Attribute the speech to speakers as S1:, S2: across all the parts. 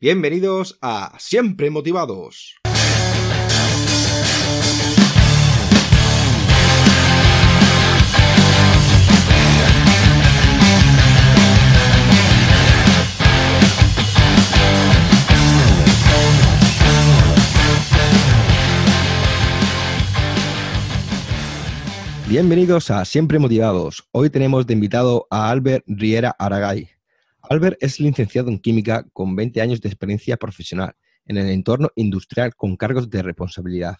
S1: Bienvenidos a Siempre Motivados. Bienvenidos a Siempre Motivados. Hoy tenemos de invitado a Albert Riera Aragay. Albert es licenciado en química con 20 años de experiencia profesional en el entorno industrial con cargos de responsabilidad.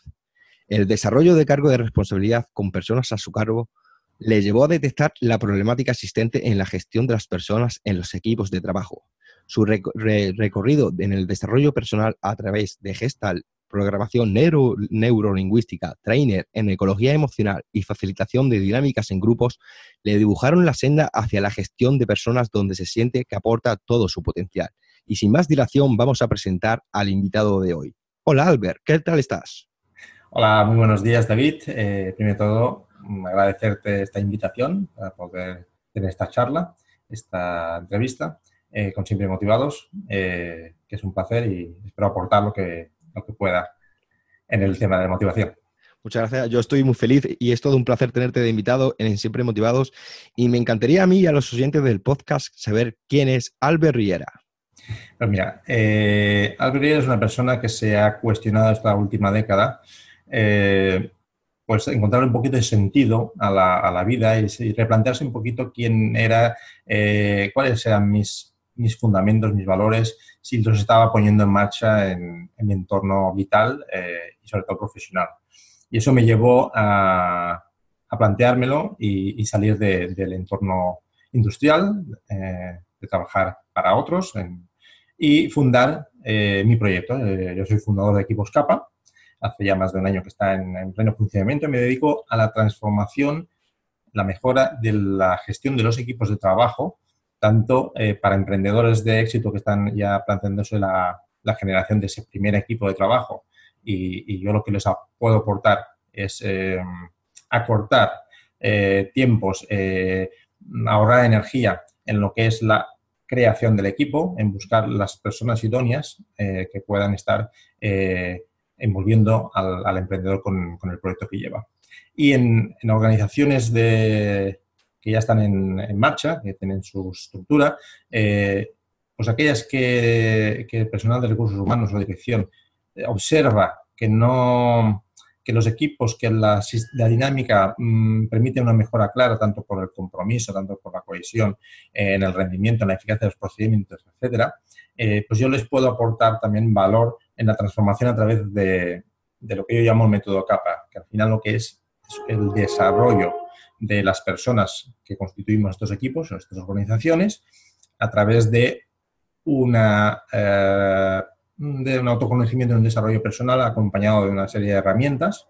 S1: El desarrollo de cargo de responsabilidad con personas a su cargo le llevó a detectar la problemática existente en la gestión de las personas en los equipos de trabajo. Su recorrido en el desarrollo personal a través de Gestal programación neuro, neurolingüística, trainer en ecología emocional y facilitación de dinámicas en grupos, le dibujaron la senda hacia la gestión de personas donde se siente que aporta todo su potencial. Y sin más dilación, vamos a presentar al invitado de hoy. Hola Albert, ¿qué tal estás?
S2: Hola, muy buenos días David. Eh, primero de todo, agradecerte esta invitación para poder tener esta charla, esta entrevista eh, con Siempre Motivados, eh, que es un placer y espero aportar lo que, que pueda en el tema de motivación.
S1: Muchas gracias. Yo estoy muy feliz y es todo un placer tenerte de invitado en Siempre Motivados. Y me encantaría a mí y a los oyentes del podcast saber quién es Albert Riera.
S2: Pues mira, eh, Albert Riera es una persona que se ha cuestionado esta última década, eh, pues encontrar un poquito de sentido a la, vida y, replantearse un poquito quién era, eh, cuáles eran mis, mis fundamentos, mis valores, si los estaba poniendo en marcha en, mi entorno vital eh, y sobre todo profesional. Y eso me llevó a, planteármelo y, salir del entorno industrial, eh, de trabajar para otros y fundar eh, mi proyecto. yo soy fundador de Equipos Capa, hace ya más de un año que está en, en pleno funcionamiento y me dedico a la transformación, la mejora de la gestión de los equipos de trabajo tanto eh, para emprendedores de éxito que están ya planteándose la, generación de ese primer equipo de trabajo y, yo lo que les puedo aportar es eh, acortar eh, tiempos, ahorrar energía en lo que es la creación del equipo, en buscar las personas idóneas que puedan estar envolviendo al, emprendedor con, el proyecto que lleva. Y en organizaciones de, que ya están en, marcha, que tienen su estructura, eh, pues aquellas que, el personal de recursos humanos o dirección eh, observa que no que los equipos, que la, dinámica mm, permite una mejora clara tanto por el compromiso, tanto por la cohesión, eh, en el rendimiento, en la eficacia de los procedimientos, etcétera, pues yo les puedo aportar también valor en la transformación a través de, de lo que yo llamo el método CAPA, que al final lo que es, es el desarrollo de las personas que constituimos estos equipos o estas organizaciones a través de una eh, de un autoconocimiento y un desarrollo personal acompañado de una serie de herramientas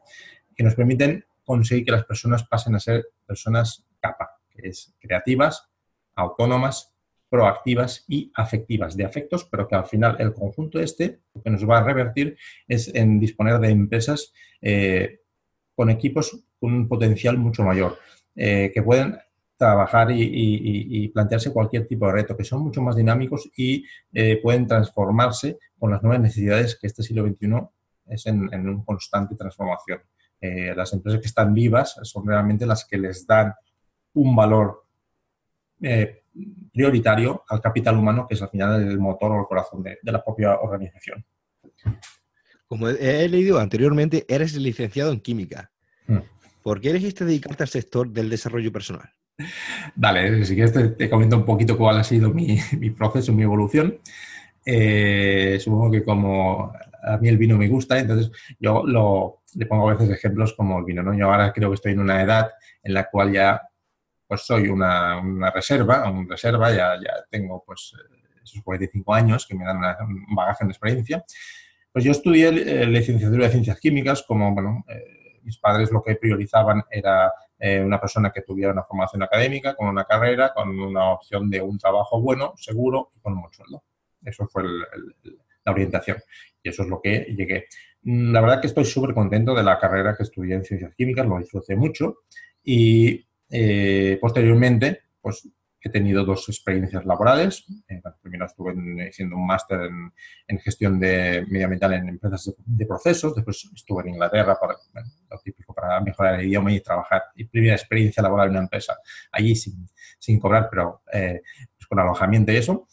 S2: que nos permiten conseguir que las personas pasen a ser personas capa, que es creativas, autónomas, proactivas y afectivas, de afectos, pero que al final el conjunto este lo que nos va a revertir es en disponer de empresas eh, con equipos con un potencial mucho mayor. Eh, que pueden trabajar y, plantearse cualquier tipo de reto, que son mucho más dinámicos y eh, pueden transformarse con las nuevas necesidades que este siglo XXI es en, en una constante transformación. Eh, las empresas que están vivas son realmente las que les dan un valor prioritario al capital humano, que es al final el motor o el corazón de, la propia organización.
S1: Como he leído anteriormente, eres licenciado en química. ¿Por qué elegiste dedicarte al sector del desarrollo personal?
S2: Vale, si quieres te, comento un poquito cuál ha sido mi, proceso, mi evolución. Eh, supongo que como a mí el vino me gusta, entonces yo le pongo a veces ejemplos como el vino, ¿no? Yo ahora creo que estoy en una edad en la cual ya pues soy una, reserva, una reserva, ya, ya tengo pues esos 45 años que me dan un bagaje de experiencia. Pues yo estudié eh, licenciatura de Ciencias Químicas como, bueno, eh, mis padres lo que priorizaban era eh, una persona que tuviera una formación académica, con una carrera, con una opción de un trabajo bueno, seguro y con un sueldo. Eso fue la orientación y eso es lo que llegué. Mm, la verdad que estoy súper contento de la carrera que estudié en Ciencias Químicas, lo disfruté mucho y eh, posteriormente, pues he tenido dos experiencias laborales. Eh, primero estuve haciendo un máster en, gestión de medioambiental en empresas de, procesos, después estuve en Inglaterra para, lo típico para mejorar el idioma y trabajar. Y primera experiencia laboral en una empresa, allí sin, sin cobrar, pero eh, pues con alojamiento y eso,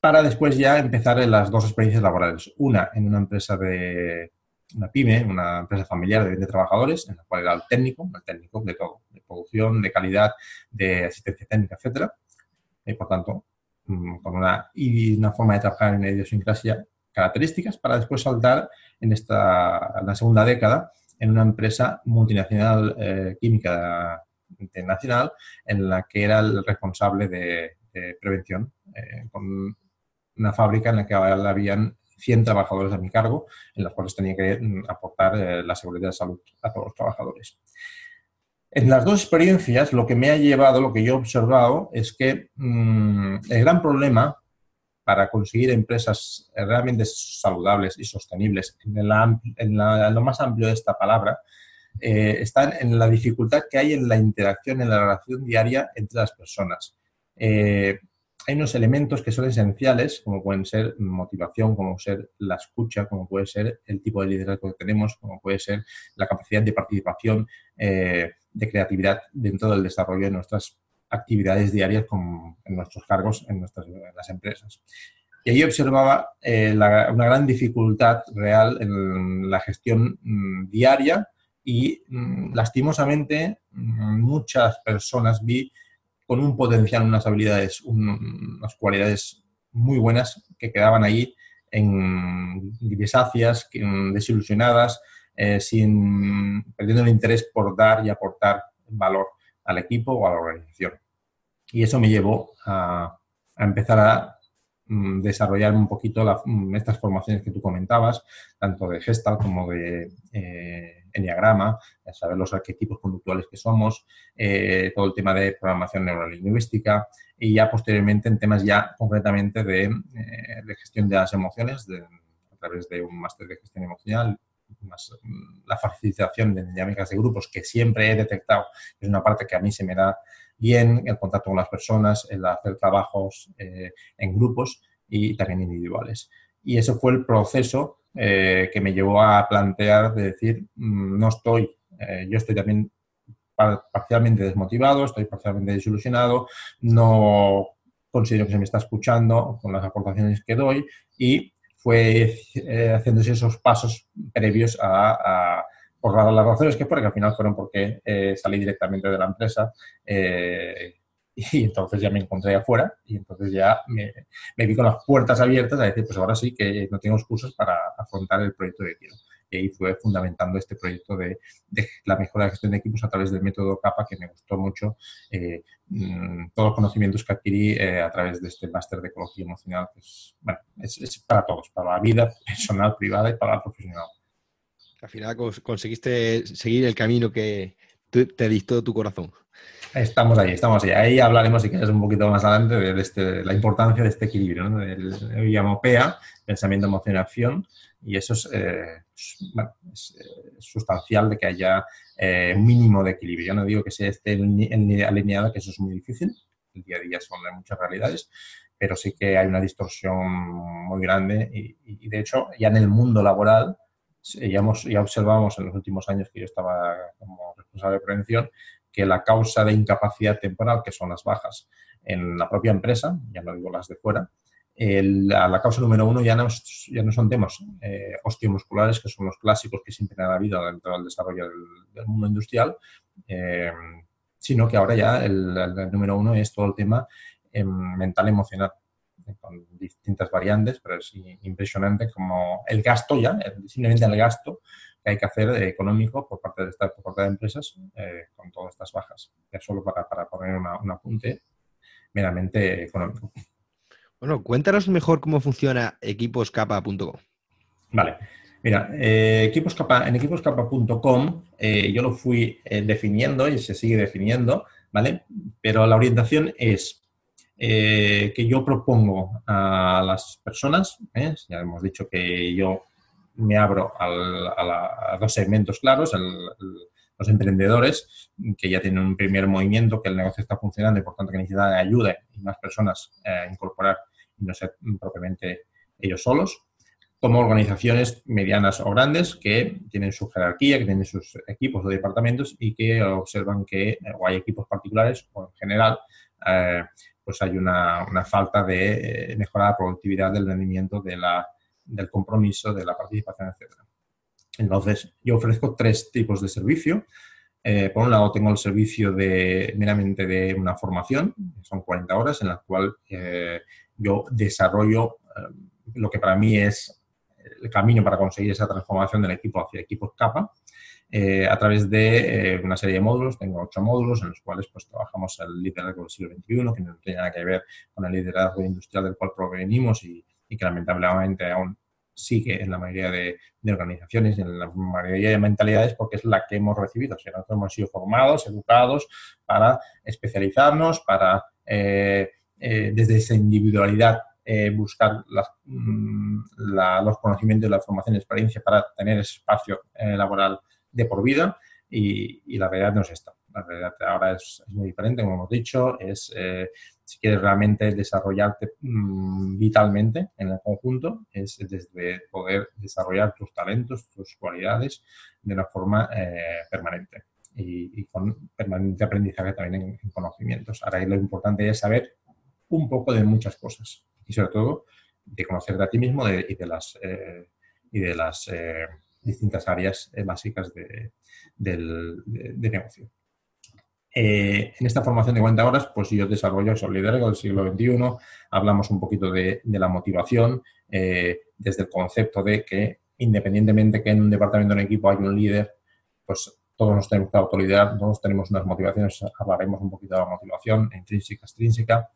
S2: para después ya empezar en las dos experiencias laborales. Una en una empresa de una pyme, una empresa familiar de 20 trabajadores, en la cual era el técnico, el técnico de todo, de producción, de calidad, de asistencia técnica, etcétera y por tanto, mm, con una, y una forma de trabajar en idiosincrasia características para después saltar en esta la segunda década en una empresa multinacional eh, química internacional en la que era el responsable de, prevención eh, con una fábrica en la que habían 100 trabajadores a mi cargo, en las cuales tenía que mm, aportar eh, la seguridad de salud a todos los trabajadores. En las dos experiencias, lo que me ha llevado, lo que yo he observado, es que mm, el gran problema para conseguir empresas realmente saludables y sostenibles, en, lo más amplio de esta palabra, eh, está en la dificultad que hay en la interacción, en la relación diaria entre las personas. Eh, hay unos elementos que son esenciales, como pueden ser motivación, como ser la escucha, como puede ser el tipo de liderazgo que tenemos, como puede ser la capacidad de participación, eh, de creatividad dentro del desarrollo de nuestras actividades diarias con, en nuestros cargos en, nuestras, las empresas. Y ahí observaba eh, una gran dificultad real en la gestión mm, diaria y mm, lastimosamente mm, muchas personas vi con un potencial, unas habilidades, unas cualidades muy buenas que quedaban ahí en grisáceas, desilusionadas, eh, sin, perdiendo el interés por dar y aportar valor al equipo o a la organización. Y eso me llevó a, empezar a mm, desarrollar un poquito mm, estas formaciones que tú comentabas, tanto de Gestalt como de eh, Enneagrama, saber los arquetipos conductuales que somos, eh, todo el tema de programación neurolingüística y ya posteriormente en temas ya concretamente de, eh, gestión de las emociones a través de un máster de gestión emocional mm, la facilitación de dinámicas de grupos que siempre he detectado, es una parte que a mí se me da bien, el contacto con las personas, el hacer trabajos eh, en grupos y también individuales. Y ese fue el proceso eh, que me llevó a plantear de decir, mm, no estoy, eh, yo estoy también parcialmente desmotivado, estoy parcialmente desilusionado, no considero que se me está escuchando con las aportaciones que doy y fue eh, haciéndose esos pasos previos a, por las razones que fueron, que al final fueron porque salí directamente de la empresa y entonces ya me encontré afuera y entonces ya me, vi con las puertas abiertas a decir, pues ahora sí que no tengo excusas para afrontar el proyecto de quiero. Y ahí fue fundamentando este proyecto de, la mejora de gestión de equipos a través del método CAPA, que me gustó mucho, eh, mm, todos los conocimientos que adquirí eh, a través de este máster de ecología emocional, que es, bueno, es, para todos, para la vida personal, privada y para la profesional.
S1: Al final conseguiste seguir el camino que te dictó tu corazón.
S2: Estamos ahí, estamos ahí. Ahí hablaremos, si quieres, un poquito más adelante de este, la importancia de este equilibrio. ¿no? El, llamo PEA, pensamiento, emoción y acción, y eso es, eh, sustancial de que haya eh, un mínimo de equilibrio. Yo no digo que sea esté alineado, que eso es muy difícil. El día a día son muchas realidades, pero sí que hay una distorsión muy grande y, de hecho, ya en el mundo laboral, ya, hemos, ya observamos en los últimos años que yo estaba como responsable de prevención, que la causa de incapacidad temporal, que son las bajas en la propia empresa, ya no digo las de fuera, la causa número uno ya no, ya no son temas eh, osteomusculares, que son los clásicos que siempre han habido dentro del desarrollo del, mundo industrial, eh, sino que ahora ya el, número uno es todo el tema eh, mental-emocional, con distintas variantes, pero es impresionante como el gasto ya, simplemente el gasto que hay que hacer económico por parte de esta por parte de empresas eh, con todas estas bajas. Ya solo para, para poner un apunte meramente económico.
S1: Bueno, cuéntanos mejor cómo funciona equiposcapa.com.
S2: Vale. Mira, eh, equiposcapa, en equiposcapa.com eh, yo lo fui definiendo y se sigue definiendo, ¿vale? Pero la orientación es que yo propongo a las personas, ya hemos dicho que yo me abro a, dos segmentos claros, el, los emprendedores que ya tienen un primer movimiento, que el negocio está funcionando y por tanto que necesitan ayuda y más personas a incorporar no ser propiamente ellos solos como organizaciones medianas o grandes que tienen su jerarquía, que tienen sus equipos o departamentos y que observan que eh, o hay equipos particulares o en general eh, pues hay una, falta de eh, mejorar la productividad del rendimiento de la, del compromiso, de la participación, etc. Entonces, yo ofrezco tres tipos de servicio. por un lado, tengo el servicio de meramente de una formación, son 40 horas, en la cual yo desarrollo lo que para mí es el camino para conseguir esa transformación del equipo hacia equipos capa eh, a través de eh, una serie de módulos. Tengo ocho módulos en los cuales pues, trabajamos el liderazgo del siglo XXI, que no tiene nada que ver con el liderazgo industrial del cual provenimos y, que lamentablemente aún sigue en la mayoría de, organizaciones y en la mayoría de mentalidades porque es la que hemos recibido. O sea, nosotros hemos sido formados, educados para especializarnos, para eh, desde esa individualidad eh, buscar mm, los conocimientos, la formación y experiencia para tener ese espacio eh, laboral de por vida y, la realidad no es esta. La realidad ahora es, muy diferente, como hemos dicho, es eh, si quieres realmente desarrollarte mm, vitalmente en el conjunto, es desde poder desarrollar tus talentos, tus cualidades de una forma permanente. Y, con permanente aprendizaje también en, conocimientos. Ahora lo importante es saber un poco de muchas cosas y sobre todo de conocerte a ti mismo y de las, eh, y de las eh, distintas áreas eh, básicas de, del, de, negocio. en esta formación de 40 horas, pues yo desarrollo el liderazgo del siglo XXI, hablamos un poquito de, de la motivación, desde el concepto de que independientemente que en un departamento, en un equipo hay un líder, pues todos nos tenemos que autoliderar, todos tenemos unas motivaciones, hablaremos un poquito de la motivación intrínseca, extrínseca,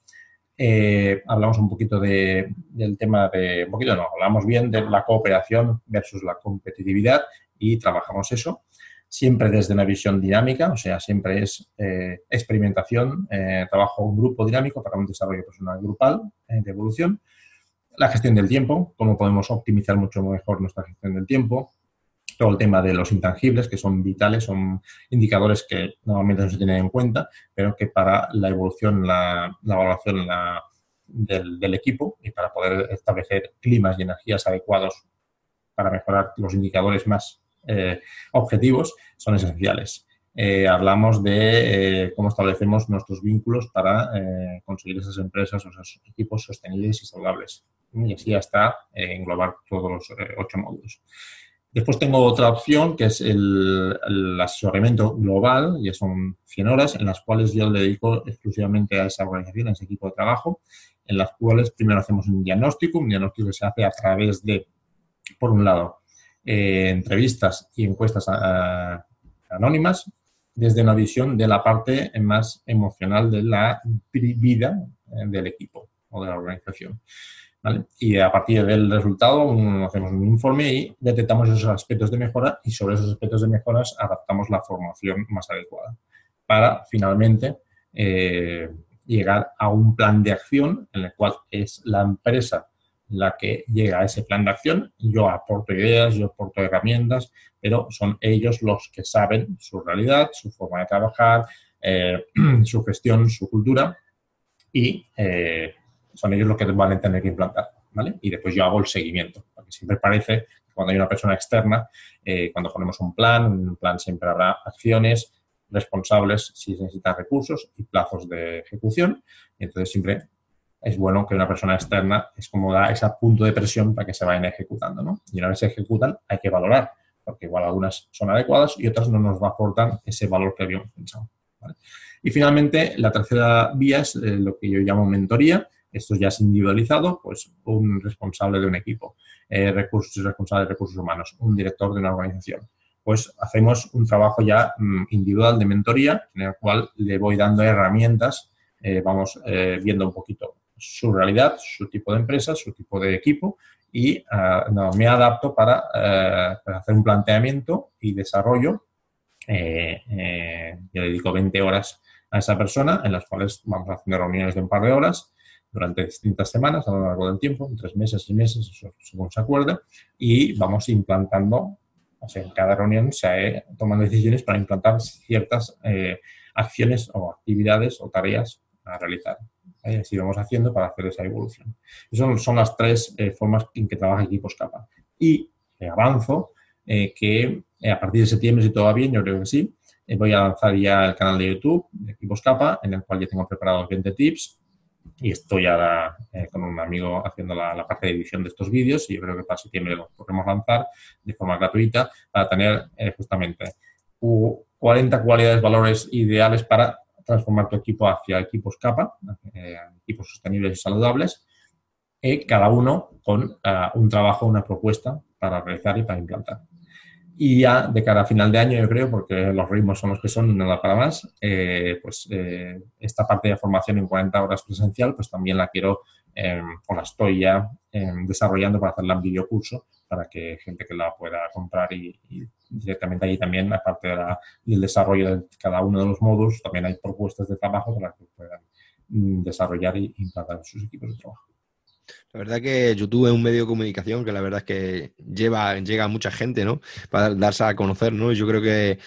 S2: eh, hablamos un poquito de, del tema de, un poquito no, hablamos bien de la cooperación versus la competitividad y trabajamos eso siempre desde una visión dinámica, o sea, siempre es eh, experimentación, eh, trabajo un grupo dinámico para un desarrollo personal grupal de evolución, la gestión del tiempo, cómo podemos optimizar mucho mejor nuestra gestión del tiempo, todo el tema de los intangibles, que son vitales, son indicadores que normalmente no se tienen en cuenta, pero que para la evolución, la, la evaluación del, equipo y para poder establecer climas y energías adecuados para mejorar los indicadores más eh, objetivos, son esenciales. Eh, hablamos de eh, cómo establecemos nuestros vínculos para conseguir esas empresas esos equipos sostenibles y saludables. Y así hasta englobar todos los ocho módulos. Después tengo otra opción que es el, asesoramiento global, y son 100 horas en las cuales yo le dedico exclusivamente a esa organización, a ese equipo de trabajo, en las cuales primero hacemos un diagnóstico, un diagnóstico que se hace a través de, por un lado, eh, entrevistas y encuestas anónimas, desde una visión de la parte más emocional de la vida eh, del equipo o de la organización. Y a partir del resultado hacemos un informe y detectamos esos aspectos de mejora y sobre esos aspectos de mejoras adaptamos la formación más adecuada para finalmente eh, llegar a un plan de acción en el cual es la empresa la que llega a ese plan de acción. Yo aporto ideas, yo aporto herramientas, pero son ellos los que saben su realidad, su forma de trabajar, eh, su gestión, su cultura y eh, son ellos los que van a tener que implantar, ¿vale? Y después yo hago el seguimiento, porque siempre parece que cuando hay una persona externa, eh, cuando ponemos un plan, un plan siempre habrá acciones, responsables si necesitan recursos y plazos de ejecución. Y entonces siempre es bueno que una persona externa es como da ese punto de presión para que se vayan ejecutando, ¿no? Y una vez se ejecutan hay que valorar, porque igual algunas son adecuadas y otras no nos aportar ese valor que habíamos pensado. Y finalmente, la tercera vía es eh, lo que yo llamo mentoría, esto ya es individualizado, pues un responsable de un equipo, eh, recursos, responsable de recursos humanos, un director de una organización. Pues hacemos un trabajo ya mm, individual de mentoría en el cual le voy dando herramientas, eh, vamos eh, viendo un poquito su realidad, su tipo de empresa, su tipo de equipo y ah, me adapto para, hacer un planteamiento y desarrollo. yo dedico 20 horas a esa persona en las cuales vamos haciendo reuniones de un par de horas durante distintas semanas a lo largo del tiempo, tres meses, seis meses, según se acuerde, y vamos implantando en cada reunión se toman decisiones para implantar ciertas eh, acciones o actividades o tareas a realizar. Así vamos haciendo para hacer esa evolución. Esas son las tres eh, formas en que trabaja Equipos Capa. Y avanzo que a partir de septiembre, si todo va bien, yo creo que sí, voy a lanzar ya el canal de YouTube de Equipos Capa, en el cual ya tengo preparados 20 tips y estoy ahora eh, con un amigo haciendo la, parte de edición de estos vídeos y yo creo que para septiembre los podremos lanzar de forma gratuita para tener eh, justamente 40 cualidades, valores ideales para transformar tu equipo hacia equipos capa, eh, equipos sostenibles y saludables, y cada uno con un trabajo, una propuesta para realizar y para implantar. Y ya de cara a final de año, yo creo, porque los ritmos son los que son, nada para más, eh, pues eh, esta parte de formación en 40 horas presencial, pues también la quiero em, o la estoy ya em, desarrollando para hacerla en videocurso para que gente que la pueda comprar y, directamente ahí también, aparte del desarrollo de cada uno de los módulos, también hay propuestas de trabajo para que puedan mm, desarrollar y implantar sus equipos de trabajo.
S1: La verdad que YouTube es un medio de comunicación que la verdad es que lleva, llega a mucha gente, ¿no? Para darse a conocer, ¿no? Yo creo que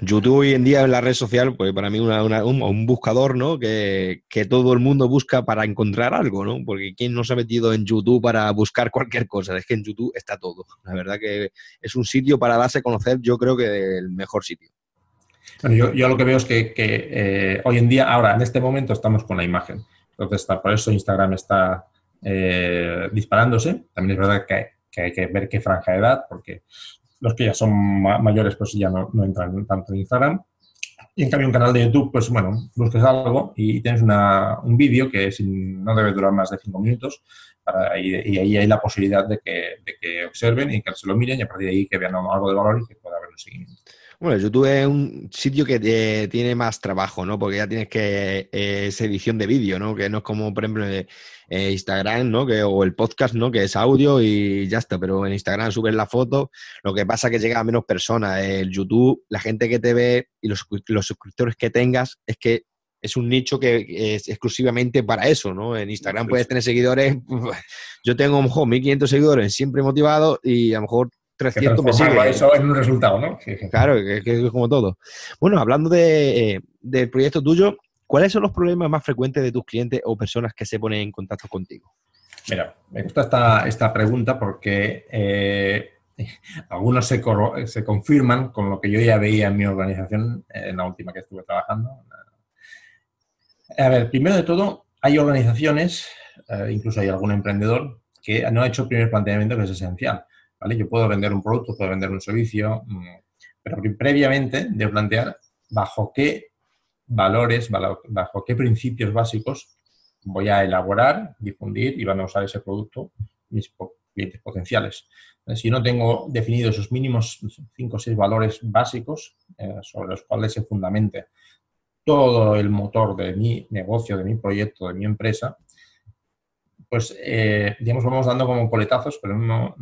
S1: YouTube hoy en día en la red social, pues para mí una, un, buscador, ¿no? Que, todo el mundo busca para encontrar algo, ¿no? Porque ¿quién no se ha metido en YouTube para buscar cualquier cosa? Es que en YouTube está todo. La verdad que es un sitio para darse a conocer, yo creo que el mejor sitio.
S2: yo, lo que veo es que, eh, hoy en día, ahora, en este momento, estamos con la imagen. Entonces, por eso Instagram está eh, disparándose. También es verdad que, hay que ver qué franja de edad, porque los que ya son mayores pues ya no, entran tanto en Instagram. Y en cambio un canal de YouTube, pues bueno, busques algo y tienes un vídeo que no debe durar más de cinco minutos y, ahí hay la posibilidad de que, observen y que se lo miren y a partir de ahí que vean algo de valor y que pueda haber un seguimiento.
S1: Bueno, YouTube es un sitio que eh, tiene más trabajo, ¿no? Porque ya tienes que eh, es edición de vídeo, ¿no? Que no es como, por ejemplo, eh, Instagram, ¿no? Que, o el podcast, ¿no? Que es audio y ya está. Pero en Instagram subes la foto, lo que pasa es que llega a menos personas. El YouTube, la gente que te ve y los, los suscriptores que tengas, es que es un nicho que es exclusivamente para eso, ¿no? En Instagram puedes tener seguidores, yo tengo a lo mejor 1500 seguidores siempre motivados y a lo mejor 300
S2: me Eso es un resultado, ¿no?
S1: Claro, que, es como todo. Bueno, hablando de, eh, del proyecto tuyo, ¿cuáles son los problemas más frecuentes de tus clientes o personas que se ponen en contacto contigo?
S2: Mira, me gusta esta, esta pregunta porque eh, algunos se, se, confirman con lo que yo ya veía en mi organización en la última que estuve trabajando. A ver, primero de todo, hay organizaciones, eh, incluso hay algún emprendedor, que no ha hecho el primer planteamiento que es esencial. Yo puedo vender un producto, puedo vender un servicio, mm, pero previamente de plantear bajo qué valores, bajo qué principios básicos voy a elaborar, difundir y van a usar ese producto mis clientes potenciales. Si no tengo definidos esos mínimos 5 o 6 valores básicos eh, sobre los cuales se fundamente todo el motor de mi negocio, de mi proyecto, de mi empresa, pues, eh, digamos, vamos dando como coletazos, pero no,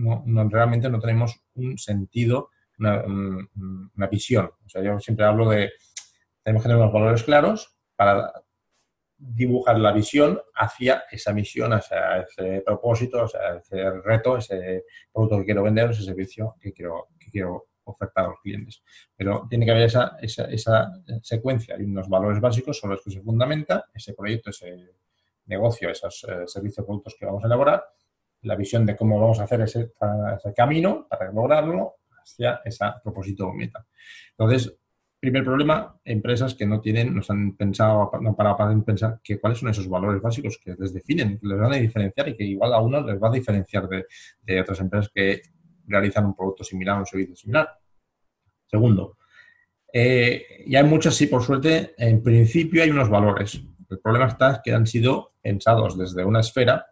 S2: realmente no tenemos un sentido, una, visión. O sea, yo siempre hablo de, tenemos que tener unos valores claros para dibujar la visión hacia esa misión, hacia ese propósito, hacia ese reto, ese producto que quiero vender, ese servicio que quiero, que quiero ofertar a los clientes. Pero tiene que haber esa, esa, esa secuencia y unos valores básicos sobre los que se fundamenta ese proyecto, ese negocio, esos eh, servicios productos que vamos a elaborar, la visión de cómo vamos a hacer ese, camino para lograrlo hacia ese propósito o meta. Entonces, primer problema, empresas que no tienen, no han pensado, no para, para pensar que cuáles son esos valores básicos que les definen, que les van a diferenciar y que igual a uno les va a diferenciar de, otras empresas que realizan un producto similar o un servicio similar. Segundo, eh, y hay muchas, sí, por suerte, en principio hay unos valores. El problema está que han sido pensados desde una esfera,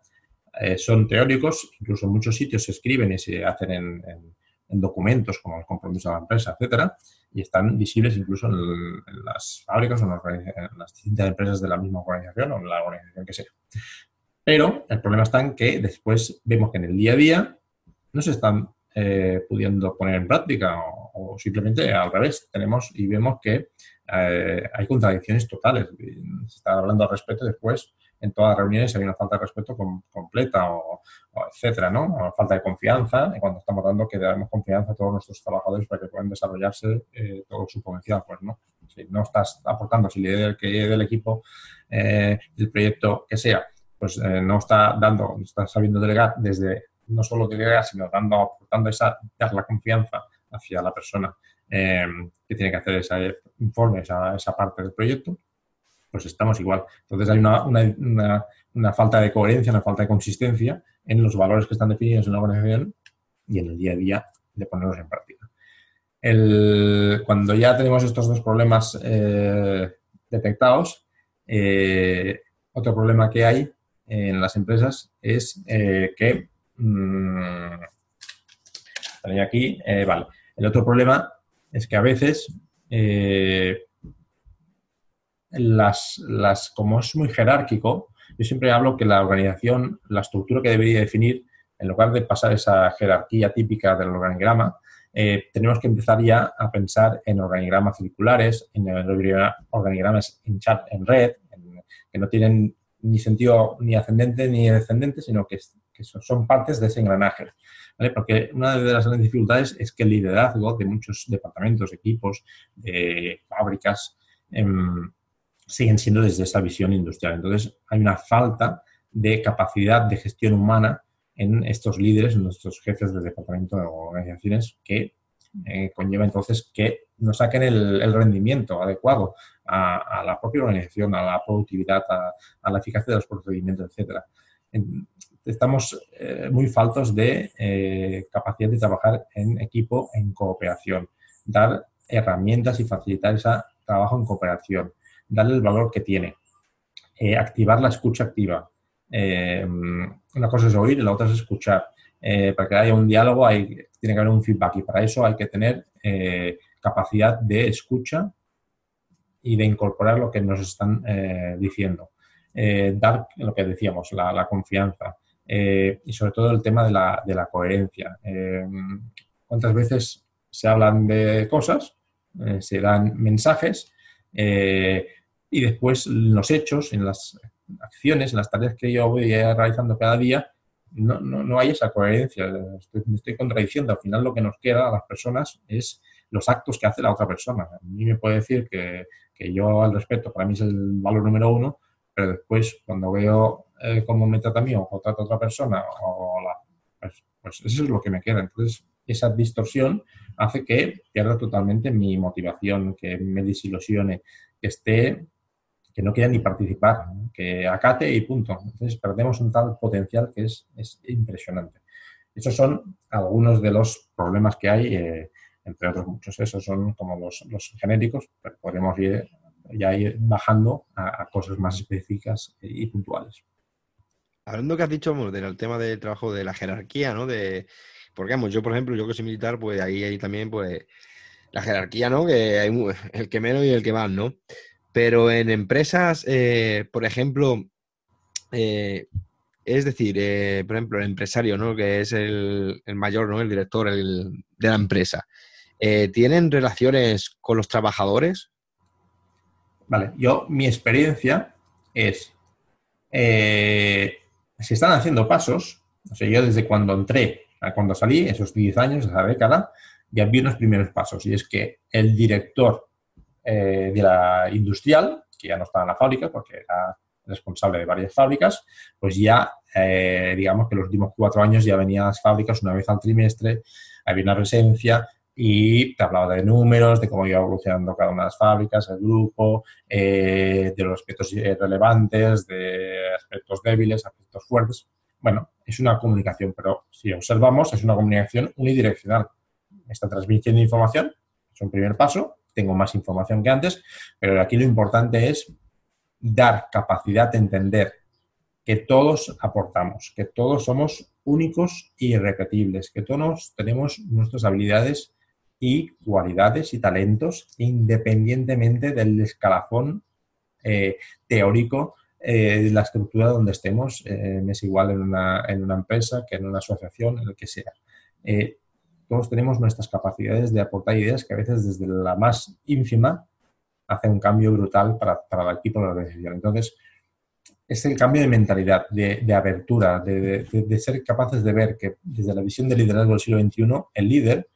S2: eh, son teóricos, incluso en muchos sitios se escriben y se hacen en, documentos como el compromiso de la empresa, etcétera, y están visibles incluso en, las fábricas o en, las distintas empresas de la misma organización o en la organización que sea. Pero el problema está en que después vemos que en el día a día no se están eh, pudiendo poner en práctica o, simplemente al revés. Tenemos y vemos que eh, hay contradicciones totales. Se está hablando al respecto después en todas las reuniones hay una falta de respeto completa o, etcétera, ¿no? Falta de confianza, cuando estamos dando que damos confianza a todos nuestros trabajadores para que puedan desarrollarse eh, todo su potencial, pues no. Si no estás aportando, si el líder que del equipo, eh, del proyecto que sea, pues eh, no está dando, no está sabiendo delegar desde, no solo delegar, sino dando, aportando esa, dar la confianza hacia la persona eh, que tiene que hacer ese informe, esa, esa parte del proyecto, pues estamos igual. Entonces hay una, una, falta de coherencia, una falta de consistencia en los valores que están definidos en la organización y en el día a día de ponerlos en práctica. El, cuando ya tenemos estos dos problemas eh, detectados, eh, otro problema que hay en las empresas es eh, que... Mmm, aquí, vale. El otro problema es que a veces las, las, como es muy jerárquico, yo siempre hablo que la organización, la estructura que debería definir, en lugar de pasar esa jerarquía típica del organigrama, eh, tenemos que empezar ya a pensar en organigramas circulares, en organigramas en chat en red, que no tienen ni sentido ni ascendente ni descendente, sino que, son, partes de ese engranaje. Porque una de las grandes dificultades es que el liderazgo de muchos departamentos, equipos, fábricas, em, siguen siendo desde esa visión industrial. Entonces, hay una falta de capacidad de gestión humana en estos líderes, en nuestros jefes de departamento o organizaciones que eh, conlleva entonces que no saquen el, rendimiento adecuado a, la propia organización, a la productividad, a, la eficacia de los procedimientos, etcétera. Estamos eh, muy faltos de eh, capacidad de trabajar en equipo, en cooperación, dar herramientas y facilitar ese trabajo en cooperación darle el valor que tiene, eh, activar la escucha activa. Eh, una cosa es oír y la otra es escuchar. Eh, para que haya un diálogo hay, tiene que haber un feedback y para eso hay que tener capacidad de escucha y de incorporar lo que nos están diciendo. dar lo que decíamos, la, confianza y sobre todo el tema de la, de la coherencia. ¿Cuántas veces se hablan de cosas, se dan mensajes y después los hechos, en las acciones, en las tareas que yo voy realizando cada día, no, no, no hay esa coherencia, estoy, estoy contradiciendo. Al final lo que nos queda a las personas es los actos que hace la otra persona. A mí me puede decir que, que yo al respeto, para mí es el valor número uno, pero después cuando veo eh, cómo me trata a mí o trata a otra persona, o la, pues, pues, eso es lo que me queda. Entonces, esa distorsión hace que pierda totalmente mi motivación, que me desilusione, que esté que no quiera ni participar, que acate y punto. Entonces perdemos un tal potencial que es, impresionante. Esos son algunos de los problemas que hay, eh, entre otros muchos. Esos son como los, los genéricos, pero podemos ir, ya ir bajando a, cosas más específicas y puntuales.
S1: Hablando que has dicho del tema del trabajo de la jerarquía, ¿no? De, porque, vamos, yo, por ejemplo, yo que soy militar, pues ahí hay también, pues, la jerarquía, ¿no? Que hay el que menos y el que más, ¿no? Pero en empresas, eh, por ejemplo, eh, es decir, eh, por ejemplo, el empresario, ¿no? Que es el, mayor, ¿no? El director de la empresa. ¿Tienen relaciones con los trabajadores?
S2: Vale, yo, mi experiencia es, si están haciendo pasos, o sea, yo desde cuando entré a cuando salí, esos 10 años, esa década, ya vi unos primeros pasos. Y es que el director eh, de la industrial, que ya no estaba en la fábrica porque era responsable de varias fábricas, pues ya, eh, digamos que los últimos cuatro años ya venía a las fábricas una vez al trimestre, había una presencia y te hablaba de números, de cómo iba evolucionando cada una de las fábricas, el grupo, eh, de los aspectos relevantes, de aspectos débiles, aspectos fuertes. Bueno, es una comunicación, pero si observamos, es una comunicación unidireccional. Está transmitiendo información, es un primer paso, tengo más información que antes, pero aquí lo importante es dar capacidad de entender que todos aportamos, que todos somos únicos y irrepetibles, que todos tenemos nuestras habilidades y cualidades y talentos independientemente del escalafón eh, teórico eh, de la estructura donde estemos. Eh, es igual en una, en una, empresa que en una asociación, en el que sea todos tenemos nuestras capacidades de aportar ideas que a veces desde la más ínfima hace un cambio brutal para, para el equipo de la organización. Entonces, es el cambio de mentalidad, de, abertura, de, ser capaces de ver que desde la visión del liderazgo del siglo XXI, el líder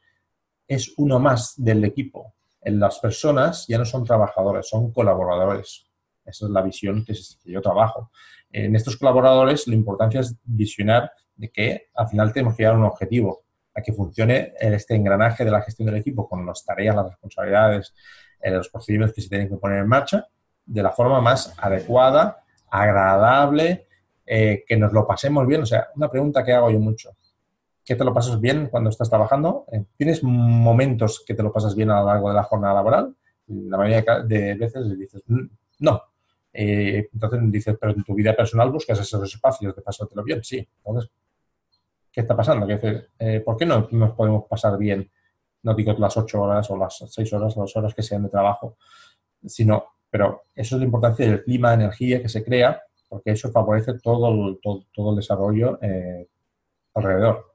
S2: es uno más del equipo. Las personas ya no son trabajadores, son colaboradores. Esa es la visión que, yo trabajo. En estos colaboradores, la importancia es visionar de que al final tenemos que llegar a un objetivo, a que funcione este engranaje de la gestión del equipo con las tareas, las responsabilidades, eh, los procedimientos que se tienen que poner en marcha de la forma más adecuada, agradable, eh, que nos lo pasemos bien. O sea, una pregunta que hago yo mucho. ¿Qué te lo pasas bien cuando estás trabajando? Eh, ¿Tienes momentos que te lo pasas bien a lo largo de la jornada laboral? La mayoría de veces dices, mm, no. Eh, entonces dices, pero en tu vida personal buscas esos espacios de pasártelo bien. Sí. Entonces, ¿qué está pasando? ¿Por qué no nos podemos pasar bien? No digo las ocho horas o las seis horas o las horas que sean de trabajo, sino pero eso es la importancia del clima, energía que se crea, porque eso favorece todo el, todo, el desarrollo eh, alrededor.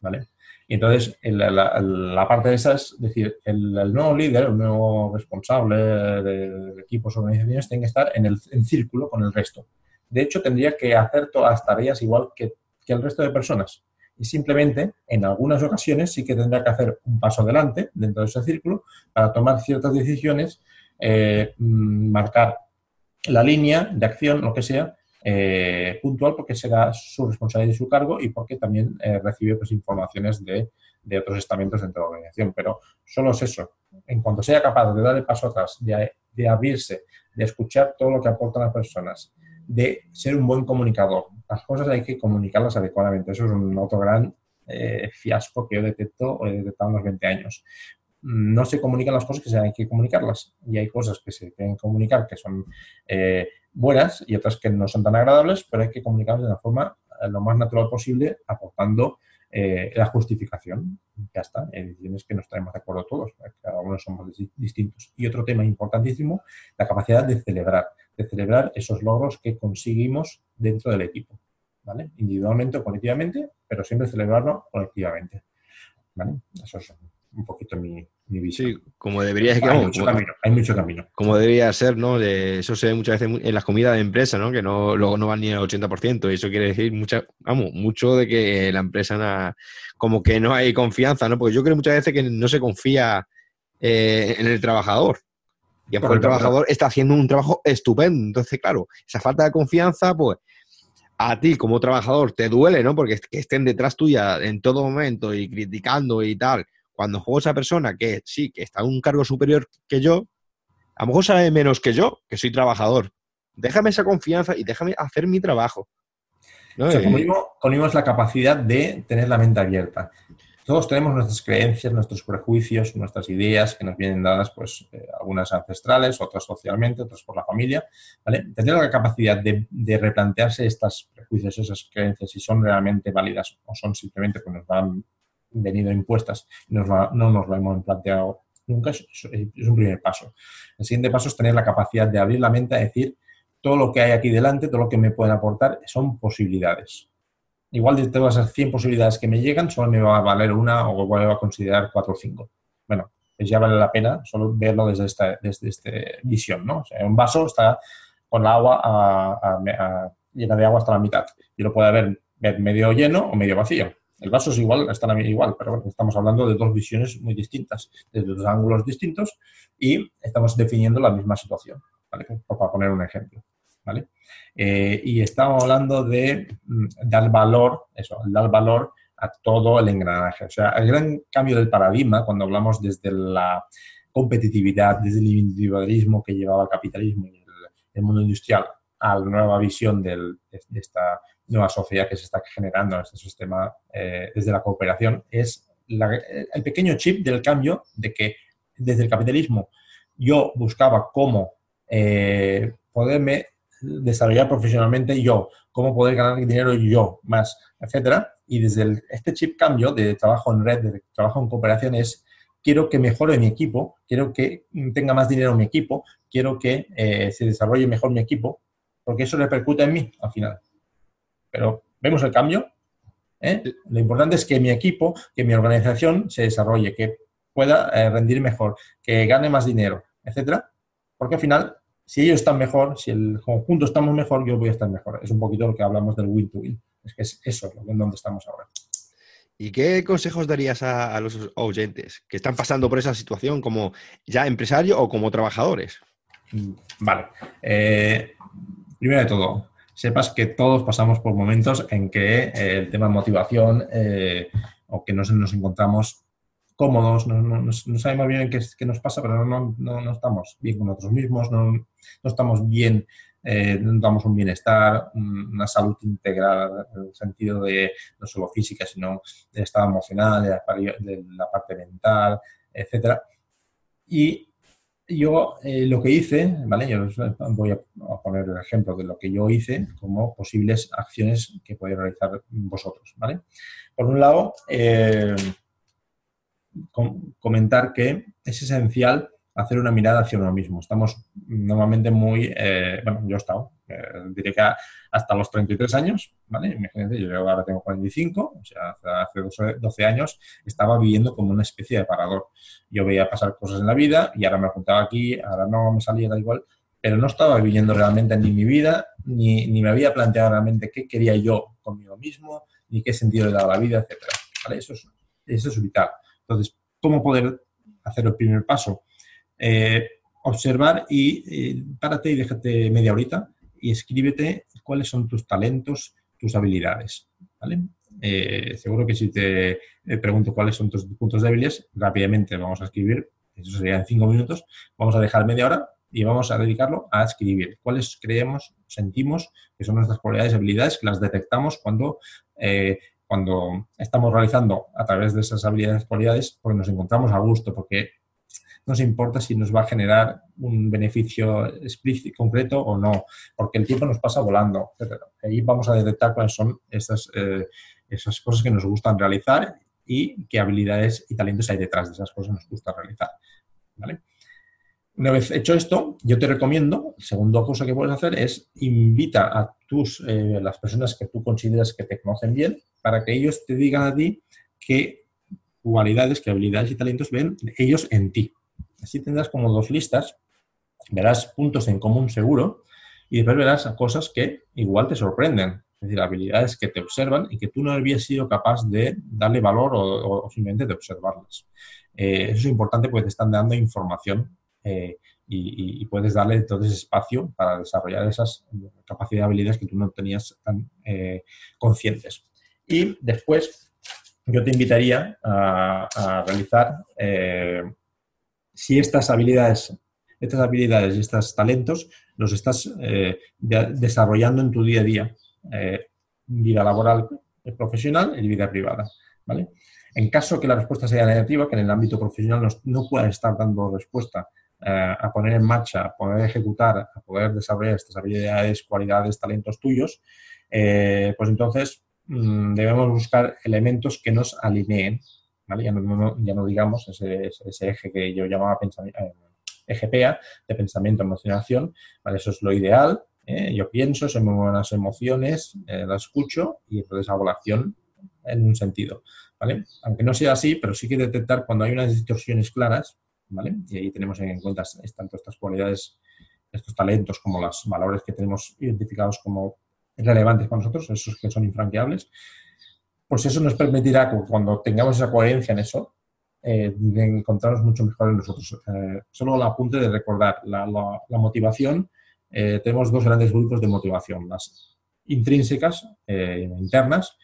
S2: ¿vale? Y entonces, la, parte de esa es decir, el, nuevo líder, el nuevo responsable de, equipos o organizaciones tiene que estar en el en círculo con el resto. De hecho, tendría que hacer todas las tareas igual que, que el resto de personas. Y simplemente, en algunas ocasiones, sí que tendrá que hacer un paso adelante dentro de ese círculo para tomar ciertas decisiones eh, mm, marcar la línea de acción, lo que sea, eh, puntual porque será su responsabilidad y su cargo y porque también eh, recibe pues, informaciones de, otros estamentos dentro de la organización. Pero solo es eso. En cuanto sea capaz de dar el paso atrás, de, abrirse, de escuchar todo lo que aportan las personas, de ser un buen comunicador. Las cosas hay que comunicarlas adecuadamente. Eso es un otro gran fiasco que yo detecto o he detectado en los 20 años no se comunican las cosas que se hay que comunicarlas. Y hay cosas que se que comunicar que son eh, buenas y otras que no son tan agradables, pero hay que comunicarlas de una forma eh, lo más natural posible, aportando eh, la justificación. Ya está, decisiones que nos traemos de acuerdo todos, cada uno somos distintos. Y otro tema importantísimo, la capacidad de celebrar, de celebrar esos logros que conseguimos dentro del equipo. ¿vale? Individualmente o colectivamente, pero siempre celebrarlo colectivamente. ¿vale? Eso es un poquito mi, mi visión. Sí,
S1: como debería
S2: ser. Hay, mucho camino, hay mucho camino.
S1: Como debería ser, ¿no? eso se ve muchas veces en las comidas de empresa, ¿no? Que no, luego no van ni al 80%. Y eso quiere decir mucha, vamos, mucho de que la empresa como que no hay confianza, ¿no? Porque yo creo muchas veces que no se confía eh, en el trabajador. Y el trabajador está haciendo un trabajo estupendo. Entonces, claro, esa falta de confianza, pues a ti como trabajador te duele, ¿no? Porque que estén detrás tuya en todo momento y criticando y tal, cuando juego a esa persona que sí, que está en un cargo superior que yo, a lo mejor sabe menos que yo, que soy trabajador. Déjame esa confianza y déjame hacer mi trabajo.
S2: ¿no? O la capacidad de tener la mente abierta. Todos tenemos nuestras creencias, nuestros prejuicios, nuestras ideas que nos vienen dadas, pues, eh, algunas ancestrales, otras socialmente, otras por la familia. ¿vale? Tener la capacidad de, replantearse estas prejuicios, esas creencias, si son realmente válidas o son simplemente que nos van venido impuestas y no nos lo hemos planteado nunca, es, un primer paso. El siguiente paso es tener la capacidad de abrir la mente a decir todo lo que hay aquí delante, todo lo que me pueden aportar son posibilidades. Igual de todas esas 100 posibilidades que me llegan, solo me va a valer una o voy a considerar cuatro o cinco. Bueno, pues ya vale la pena solo verlo desde esta, desde esta visión, ¿no? O sea, un vaso está con la agua a, llena de agua hasta la mitad y lo puede ver medio lleno o medio vacío. El vaso es igual, están igual, pero bueno, estamos hablando de dos visiones muy distintas, desde dos ángulos distintos y estamos definiendo la misma situación, ¿vale? Para poner un ejemplo, ¿vale? Eh, y estamos hablando de mm, dar valor, eso, dar valor a todo el engranaje. O sea, el gran cambio del paradigma cuando hablamos desde la competitividad, desde el individualismo que llevaba el capitalismo y el, mundo industrial a la nueva visión de esta nueva sociedad que se está generando en este sistema eh, desde la cooperación es el pequeño chip del cambio de que desde el capitalismo yo buscaba cómo eh, poderme desarrollar profesionalmente yo, cómo poder ganar dinero yo más, etcétera. Y desde este chip cambio de trabajo en red, de trabajo en cooperación es quiero que mejore mi equipo, quiero que tenga más dinero mi equipo, quiero que eh, se desarrolle mejor mi equipo, porque eso repercute en mí al final pero vemos el cambio. ¿eh? Lo importante es que mi equipo, que mi organización se desarrolle, que pueda eh, rendir mejor, que gane más dinero, etcétera, porque al final si ellos están mejor, si el conjunto estamos mejor, yo voy a estar mejor. Es un poquito lo que hablamos del win-to-win. Es que es eso, en donde estamos ahora.
S1: ¿Y qué consejos darías a, los oyentes que están pasando por esa situación como ya empresario o como trabajadores?
S2: Mm, vale. Eh, primero de todo, sepas que todos pasamos por momentos en que eh, el tema de motivación eh, o que nos, nos encontramos cómodos, no, no, no, sabemos bien qué, qué, nos pasa, pero no, no, estamos bien con nosotros mismos, no, estamos bien, eh, no damos un bienestar, una salud integral en el sentido de no solo física, sino del estado emocional, de la, de parte mental, etcétera. Y yo eh, lo que hice, ¿vale? Yo voy a, poner el ejemplo de lo que yo hice como posibles acciones que podéis realizar vosotros, ¿vale? Por un lado, eh, comentar que es esencial hacer una mirada hacia uno mismo. Estamos normalmente muy, eh, bueno, yo he estado, eh, diré que hasta los 33 años, ¿vale? Imagínense, yo ahora tengo 45, o sea, hace 12, años estaba viviendo como una especie de parador. Yo veía pasar cosas en la vida y ahora me juntaba aquí, ahora no me salía, da igual, pero no estaba viviendo realmente ni mi vida, ni, ni me había planteado realmente qué quería yo conmigo mismo, ni qué sentido le daba la vida, etc. ¿Vale? Eso, es, eso es vital. Entonces, ¿cómo poder hacer el primer paso? Eh, observar y párate y déjate media horita y escríbete cuáles son tus talentos, tus habilidades. ¿vale? Eh, seguro que si te pregunto cuáles son tus puntos débiles, rápidamente vamos a escribir, eso sería en cinco minutos, vamos a dejar media hora y vamos a dedicarlo a escribir cuáles creemos, sentimos que son nuestras cualidades y habilidades, que las detectamos cuando eh, cuando estamos realizando a través de esas habilidades y cualidades, porque nos encontramos a gusto, porque nos importa si nos va a generar un beneficio explícito, concreto o no, porque el tiempo nos pasa volando. Ahí vamos a detectar cuáles son esas, eh, cosas que nos gustan realizar y qué habilidades y talentos hay detrás de esas cosas que nos gusta realizar. ¿vale? Una vez hecho esto, yo te recomiendo, la segunda cosa que puedes hacer es invita a tus, eh, las personas que tú consideras que te conocen bien, para que ellos te digan a ti qué cualidades, qué habilidades y talentos ven ellos en ti. Así tendrás como dos listas, verás puntos en común seguro y después verás cosas que igual te sorprenden. Es decir, habilidades que te observan y que tú no habías sido capaz de darle valor o, simplemente de observarlas. Eh, eso es importante porque te están dando información eh, y, puedes darle todo ese espacio para desarrollar esas capacidades y habilidades que tú no tenías tan eh, conscientes. Y después yo te invitaría a, realizar, eh, si estas habilidades, estas habilidades y estos talentos los estás desarrollando en tu día a día, vida laboral, profesional y vida privada. ¿vale? En caso que la respuesta sea negativa, que en el ámbito profesional no, no puedas estar dando respuesta a poner en marcha, a poder ejecutar, a poder desarrollar estas habilidades, cualidades, talentos tuyos, eh, pues entonces mm, debemos buscar elementos que nos alineen, ya, no, digamos ese, eje que yo llamaba eh, eje de pensamiento, emoción, acción, ¿vale? eso es lo ideal, yo pienso, se me mueven las emociones, la escucho y entonces hago la en un sentido. Aunque no sea así, pero sí que detectar cuando hay unas distorsiones claras, y ahí tenemos en cuenta tanto estas cualidades, estos talentos como los valores que tenemos identificados como relevantes para nosotros, esos que son infranqueables. Pues eso nos permitirá cuando tengamos esa coherencia en eso, eh, encontrarnos mucho mejor en nosotros. Eh, solo el apunte de recordar la, motivación. Eh, tenemos dos grandes grupos de motivación, las intrínsecas, internas,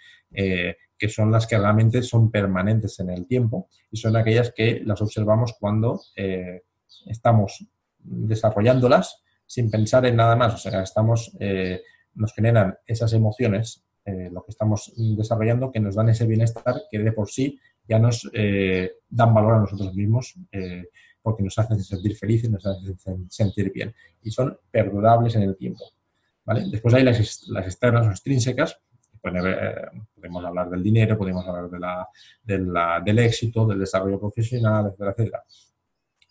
S2: que son las que realmente son permanentes en el tiempo y son aquellas que las observamos cuando eh, estamos desarrollándolas sin pensar en nada más. O sea, estamos, eh, nos generan esas emociones, eh, lo que estamos desarrollando, que nos dan ese bienestar que de por sí ya nos dan valor a nosotros mismos porque nos hacen sentir felices, nos hacen sentir bien y son perdurables en el tiempo. ¿vale? Después hay las, las externas o extrínsecas, podemos hablar del dinero, podemos hablar del éxito, del desarrollo profesional, etcétera, etcétera.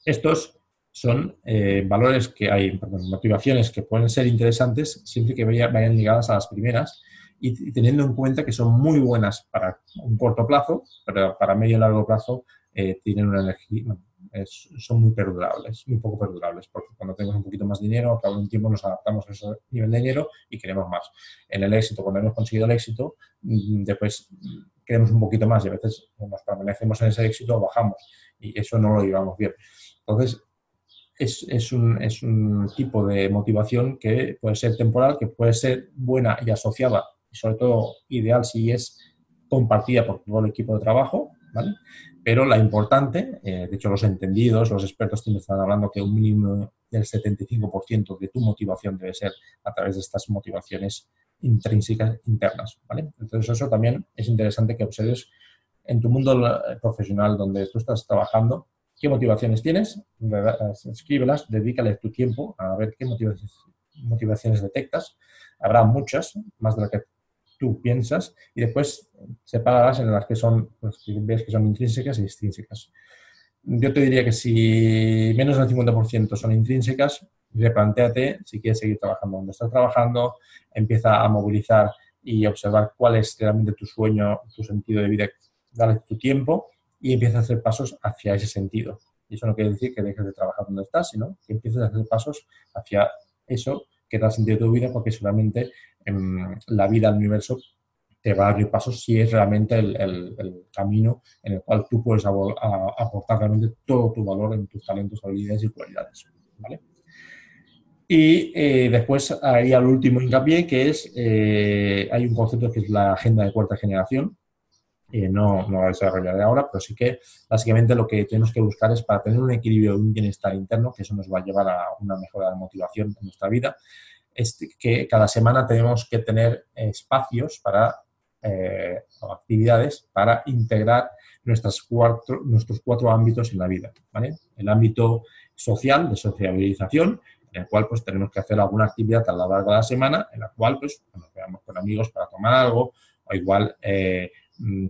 S2: Estos son eh, valores que hay, motivaciones que pueden ser interesantes siempre que vayan ligadas a las primeras y, teniendo en cuenta que son muy buenas para un corto plazo, pero para medio y largo plazo eh, tienen una energía, son muy perdurables, muy poco perdurables, porque cuando tenemos un poquito más de dinero, a cabo de un tiempo nos adaptamos a ese nivel de dinero y queremos más. En el éxito, cuando hemos conseguido el éxito, mm, después queremos un poquito más y a veces nos permanecemos en ese éxito o bajamos y eso no lo llevamos bien. Entonces, es, es, un, es un tipo de motivación que puede ser temporal, que puede ser buena y asociada y sobre todo ideal si es compartida por todo el equipo de trabajo, ¿vale? Pero la importante, eh, de hecho los entendidos, los expertos me están hablando que un mínimo del 75% de tu motivación debe ser a través de estas motivaciones intrínsecas internas, ¿vale? Entonces eso también es interesante que observes en tu mundo eh, profesional donde tú estás trabajando, qué motivaciones tienes, escríbelas, dedícale tu tiempo a ver qué motivaciones, motivaciones detectas. Habrá muchas, más de las que tú piensas y después separarlas en las que son, pues, ves que son intrínsecas y extrínsecas. Yo te diría que si menos del 50% son intrínsecas, replantéate si quieres seguir trabajando donde estás trabajando, empieza a movilizar y observar cuál es realmente tu sueño, tu sentido de vida, dale tu tiempo y empieza a hacer pasos hacia ese sentido. Y eso no quiere decir que dejes de trabajar donde estás, sino que empieces a hacer pasos hacia eso que da sentido a tu vida, porque solamente la vida, del universo, te va a abrir pasos si es realmente el, camino en el cual tú puedes aportar realmente todo tu valor en tus talentos, habilidades y cualidades. Y eh, después haría el último hincapié, que es, eh, hay un concepto que es la agenda de cuarta generación, eh, no, no lo desarrollaré ahora, pero sí que básicamente lo que tenemos que buscar es para tener un equilibrio y un bienestar interno, que eso nos va a llevar a una mejora de motivación en nuestra vida, que cada semana tenemos que tener espacios para, eh, actividades para integrar nuestras cuatro, nuestros cuatro ámbitos en la vida. El ámbito social, de sociabilización, en el cual pues tenemos que hacer alguna actividad a lo largo de la semana, en la cual pues nos veamos con amigos para tomar algo, o igual eh,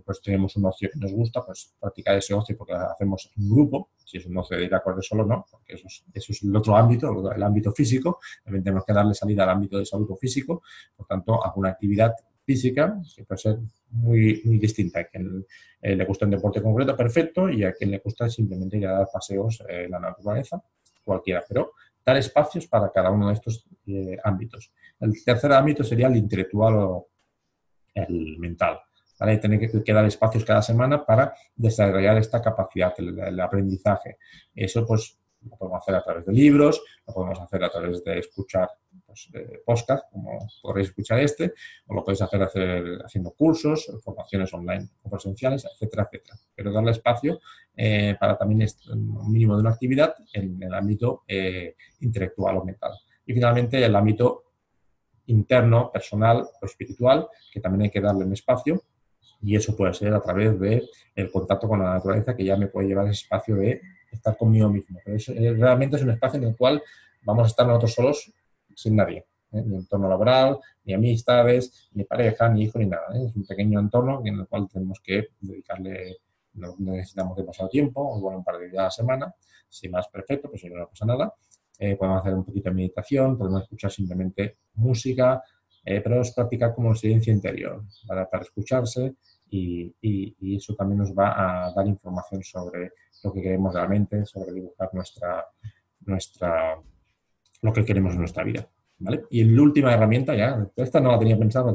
S2: pues tenemos un ocio que nos gusta, pues practicar ese ocio porque lo hacemos en grupo, si es un ocio de ir a correr solo, no, porque eso es, eso es el otro ámbito, el ámbito físico, también tenemos que darle salida al ámbito de salud físico, por tanto, alguna actividad física que puede ser muy, muy distinta. A quien eh, le gusta un deporte concreto, perfecto, y a quien le gusta simplemente ir a dar paseos en la naturaleza, cualquiera, pero dar espacios para cada uno de estos eh, ámbitos. El tercer ámbito sería el intelectual o el mental. ¿Vale? Tener que, dar espacios cada semana para desarrollar esta capacidad, el, aprendizaje. Eso pues lo podemos hacer a través de libros, lo podemos hacer a través de escuchar pues, podcast, como podréis escuchar este, o lo podéis hacer, haciendo cursos, formaciones online o presenciales, etcétera, etcétera. Pero darle espacio eh, para también un mínimo de una actividad en el ámbito eh, intelectual o mental. Y finalmente el ámbito interno, personal o espiritual, que también hay que darle un espacio y eso puede ser a través de el contacto con la naturaleza que ya me puede llevar a ese espacio de estar conmigo mismo. Pero eh, realmente es un espacio en el cual vamos a estar nosotros solos sin nadie, ¿eh? ni entorno laboral, ni amistades, ni pareja, ni hijo, ni nada. ¿eh? Es un pequeño entorno en el cual tenemos que dedicarle, no necesitamos demasiado tiempo, bueno, un par de días a la semana, si más perfecto, pues si no, no pasa nada. podemos hacer un poquito de meditación, podemos escuchar simplemente música, pero es practicar como silencio interior, para escucharse y, eso también nos va a dar información sobre lo que queremos realmente, sobre dibujar nuestra, nuestra, lo que queremos en nuestra vida. ¿Vale? Y la última herramienta, ya, esta no la tenía pensada,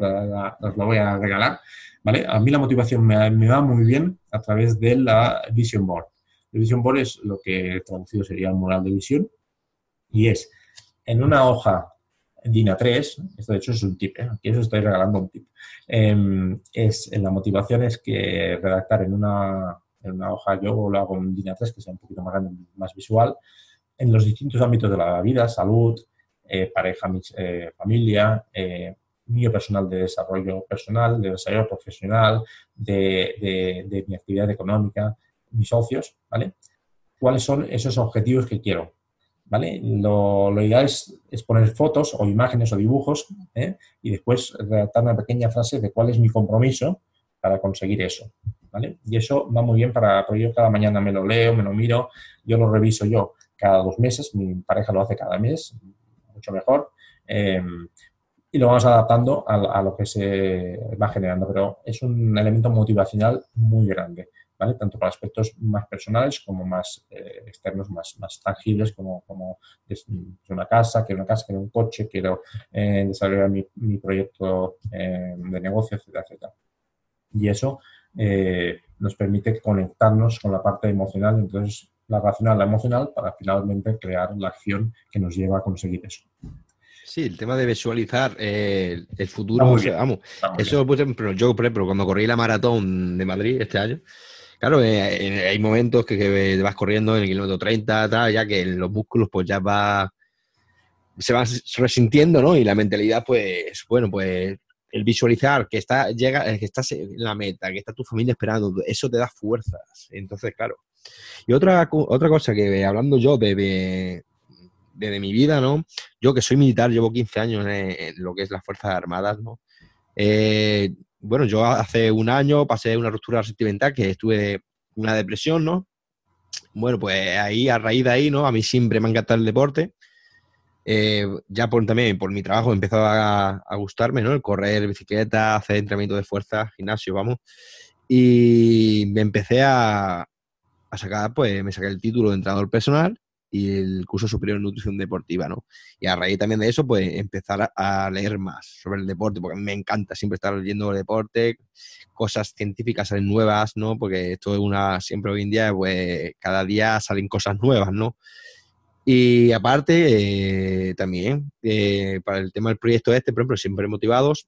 S2: os la voy a regalar. ¿vale? A mí la motivación me, me, va muy bien a través de la Vision Board. El Vision Board es lo que traducido sería el mural de visión y es en una hoja DIN A3, esto de hecho es un tip, ¿eh? aquí os estoy regalando un tip, em, es, en la motivación es que redactar en una, en una hoja, yo lo hago en DIN A3, que sea un poquito más grande, más visual, en los distintos ámbitos de la vida, salud, eh, pareja, eh, familia, mío personal de desarrollo personal, de desarrollo profesional, de, de mi actividad económica, mis socios, ¿vale? ¿Cuáles son esos objetivos que quiero? ¿Vale? Lo, ideal es, poner fotos o imágenes o dibujos ¿eh? y después redactar una pequeña frase de cuál es mi compromiso para conseguir eso, ¿vale? Y eso va muy bien para, porque yo cada mañana me lo leo, me lo miro, yo lo reviso yo cada dos meses, mi pareja lo hace cada mes, mucho mejor, em, y lo vamos adaptando a, a, lo que se va generando, pero es un elemento motivacional muy grande. ¿Vale? Tanto para aspectos más personales como más eh, externos, más, más tangibles, como, como es una casa, quiero una casa, quiero un coche, quiero eh, desarrollar mi, mi proyecto eh, de negocio, etcétera, etcétera. Y eso nos permite conectarnos con la parte emocional, entonces la racional, la emocional, para finalmente crear la acción que nos lleva a conseguir eso.
S1: Sí, el tema de visualizar eh, el futuro, vamos, eso, por ejemplo, yo, por ejemplo, cuando corrí la maratón de Madrid este año, claro, eh, hay momentos que, vas corriendo en el kilómetro 30, tal, ya que los músculos pues ya va, se van resintiendo, ¿no? Y la mentalidad, pues, bueno, pues el visualizar que está, llega, eh, que estás en la meta, que está tu familia esperando, eso te da fuerzas. Entonces, claro. Y otra, otra cosa que hablando yo de, de, mi vida, ¿no? Yo que soy militar, llevo 15 años en, lo que es las Fuerzas Armadas, ¿no? Eh, bueno, yo hace un año pasé una ruptura sentimental que estuve una depresión, ¿no? Bueno, pues ahí, a raíz de ahí, ¿no? A mí siempre me ha encantado el deporte eh, ya por, también por mi trabajo empezó a, a, gustarme, ¿no? El correr, bicicleta, hacer entrenamiento de fuerza, gimnasio, vamos. Y me empecé a, a sacar, pues me saqué el título de entrenador personal el curso superior en nutrición deportiva, ¿no? Y a raíz también de eso, pues empezar a, leer más sobre el deporte, porque me encanta siempre estar leyendo el deporte, cosas científicas salen nuevas, ¿no? Porque esto es una, siempre hoy en día, pues cada día salen cosas nuevas, ¿no? Y aparte, eh, también, eh, para el tema del proyecto este, por ejemplo, siempre motivados,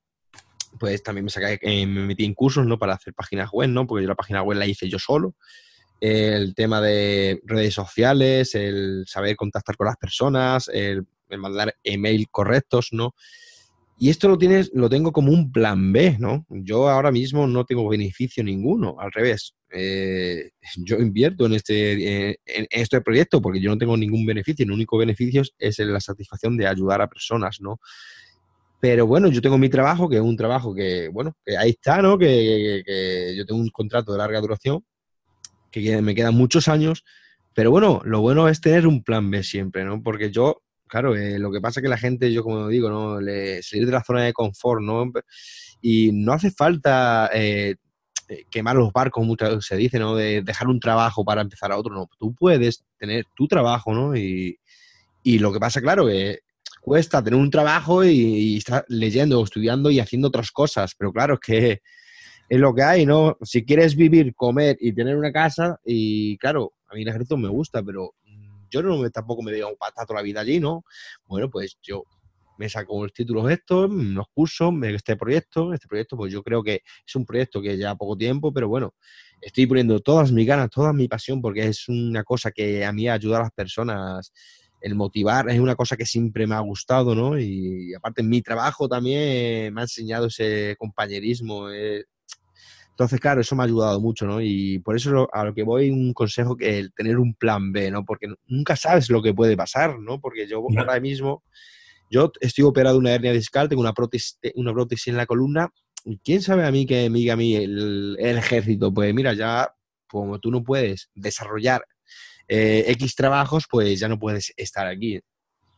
S1: pues también me, eh, me metí en cursos, ¿no? Para hacer páginas web, ¿no? Porque yo la página web la hice yo solo. El tema de redes sociales, el saber contactar con las personas, el, el mandar email correctos, ¿no? Y esto lo tienes, lo tengo como un plan B, ¿no? Yo ahora mismo no tengo beneficio ninguno, al revés. Eh, yo invierto en este, en, este proyecto porque yo no tengo ningún beneficio. El único beneficio es la satisfacción de ayudar a personas, ¿no? Pero bueno, yo tengo mi trabajo, que es un trabajo que, bueno, que ahí está, ¿no? Que yo tengo un contrato de larga duración, que me quedan muchos años. Pero bueno, lo bueno es tener un plan B siempre, ¿no? Porque yo claro, eh, lo que pasa es que la gente, yo como digo, ¿no? Le, salir de la zona de confort, ¿no? Y no hace falta eh, eh, quemar los barcos, muchas se dice, ¿no? De dejar un trabajo para empezar a otro, no. Tú puedes tener tu trabajo, ¿no? Y, lo que pasa, claro, que cuesta tener un trabajo y, y, estar leyendo, estudiando y haciendo otras cosas, pero claro, es que es lo que hay, ¿no? Si quieres vivir, comer y tener una casa, y claro, a mí el ejército me gusta, pero yo no me, tampoco me veo un toda la vida allí, ¿no? Bueno, pues yo me saco los títulos estos, los cursos, este proyecto, este proyecto, pues yo creo que es un proyecto que lleva poco tiempo, pero bueno, estoy poniendo todas mis ganas, toda mi pasión, porque es una cosa que a mí ayuda a las personas, el motivar es una cosa que siempre me ha gustado, ¿no? Y, aparte en mi trabajo también me ha enseñado ese compañerismo, eh, entonces, claro, eso me ha ayudado mucho, ¿no? Y por eso a lo que voy, un consejo que el tener un plan B, ¿no? Porque nunca sabes lo que puede pasar, ¿no? Porque yo ahora mismo, yo estoy operado de una hernia discal, tengo una prótesis, una prótesis en la columna. ¿Quién sabe a mí que me diga a mí el, ejército? Pues mira, ya como tú no puedes desarrollar eh, X trabajos, pues ya no puedes estar aquí.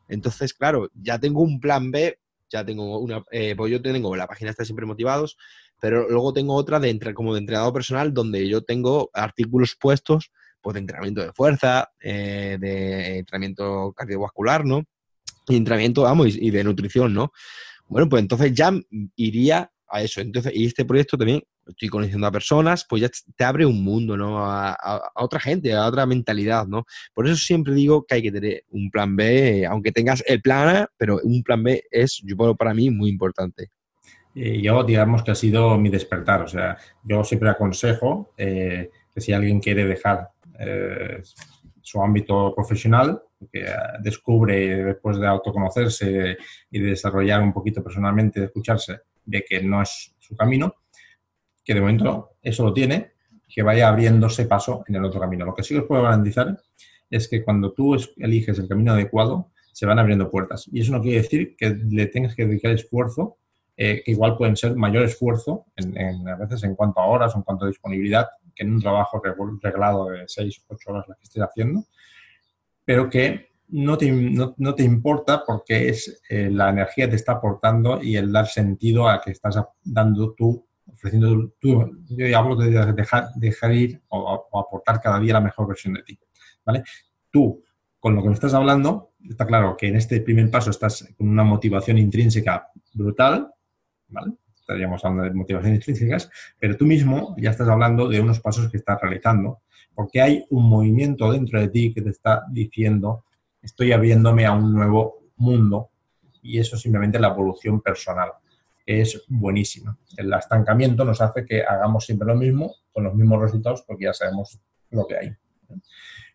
S1: Entonces, claro, ya tengo un plan B, ya tengo una, eh, pues yo tengo la página está siempre motivados, pero luego tengo otra de entre, como de entrenador personal donde yo tengo artículos puestos pues, de entrenamiento de fuerza, eh, de entrenamiento cardiovascular, ¿no? Y entrenamiento, vamos, y, de nutrición, ¿no? Bueno, pues entonces ya iría a eso. Entonces, y este proyecto también, estoy conociendo a personas, pues ya te abre un mundo, ¿no? A, otra gente, a otra mentalidad, ¿no? Por eso siempre digo que hay que tener un plan B, aunque tengas el plan A, pero un plan B es, yo para mí, muy importante.
S2: Eh, yo digamos que ha sido mi despertar. O sea, yo siempre aconsejo eh, que si alguien quiere dejar eh, su ámbito profesional, que descubre después de autoconocerse y de desarrollar un poquito personalmente, de escucharse, de que no es su camino, que de momento eso lo tiene, que vaya abriéndose paso en el otro camino. Lo que sí os puedo garantizar es que cuando tú eliges el camino adecuado, se van abriendo puertas. Y eso no quiere decir que le tengas que dedicar esfuerzo eh, que igual pueden ser mayor esfuerzo, en, a veces en cuanto a horas o en cuanto a disponibilidad, que en un trabajo reglado de 6 o 8 horas la que estés haciendo, pero que no te, no, no te importa porque es eh, la energía te está aportando y el dar sentido a que estás dando tu ofreciendo tú, yo hablo de dejar, dejar ir o, aportar cada día la mejor versión de ti, ¿vale? Tú, con lo que me estás hablando, está claro que en este primer paso estás con una motivación intrínseca brutal, ¿vale? Estaríamos hablando de motivaciones intrínsecas, pero tú mismo ya estás hablando de unos pasos que estás realizando, porque hay un movimiento dentro de ti que te está diciendo, estoy abriéndome a un nuevo mundo, y eso es simplemente la evolución personal es buenísima. El estancamiento nos hace que hagamos siempre lo mismo con los mismos resultados porque ya sabemos lo que hay.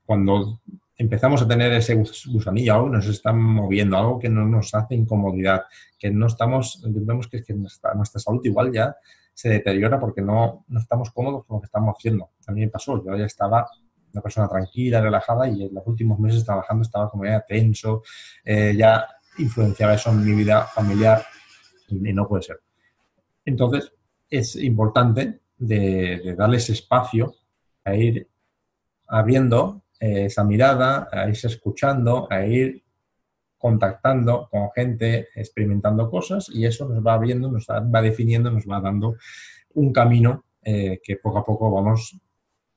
S2: Cuando empezamos a tener ese gusanillo, algo nos está moviendo, algo que no nos hace incomodidad, que no estamos, vemos que, que nuestra, nuestra, salud igual ya se deteriora porque no, no estamos cómodos con lo que estamos haciendo. A mí me pasó, yo ya estaba una persona tranquila, relajada y en los últimos meses trabajando estaba como ya tenso, eh, ya influenciaba eso en mi vida familiar, y no puede ser. Entonces, es importante de, darle ese espacio a ir abriendo eh, esa mirada, a irse escuchando, a ir contactando con gente, experimentando cosas y eso nos va abriendo, nos va definiendo, nos va dando un camino eh, que poco a poco vamos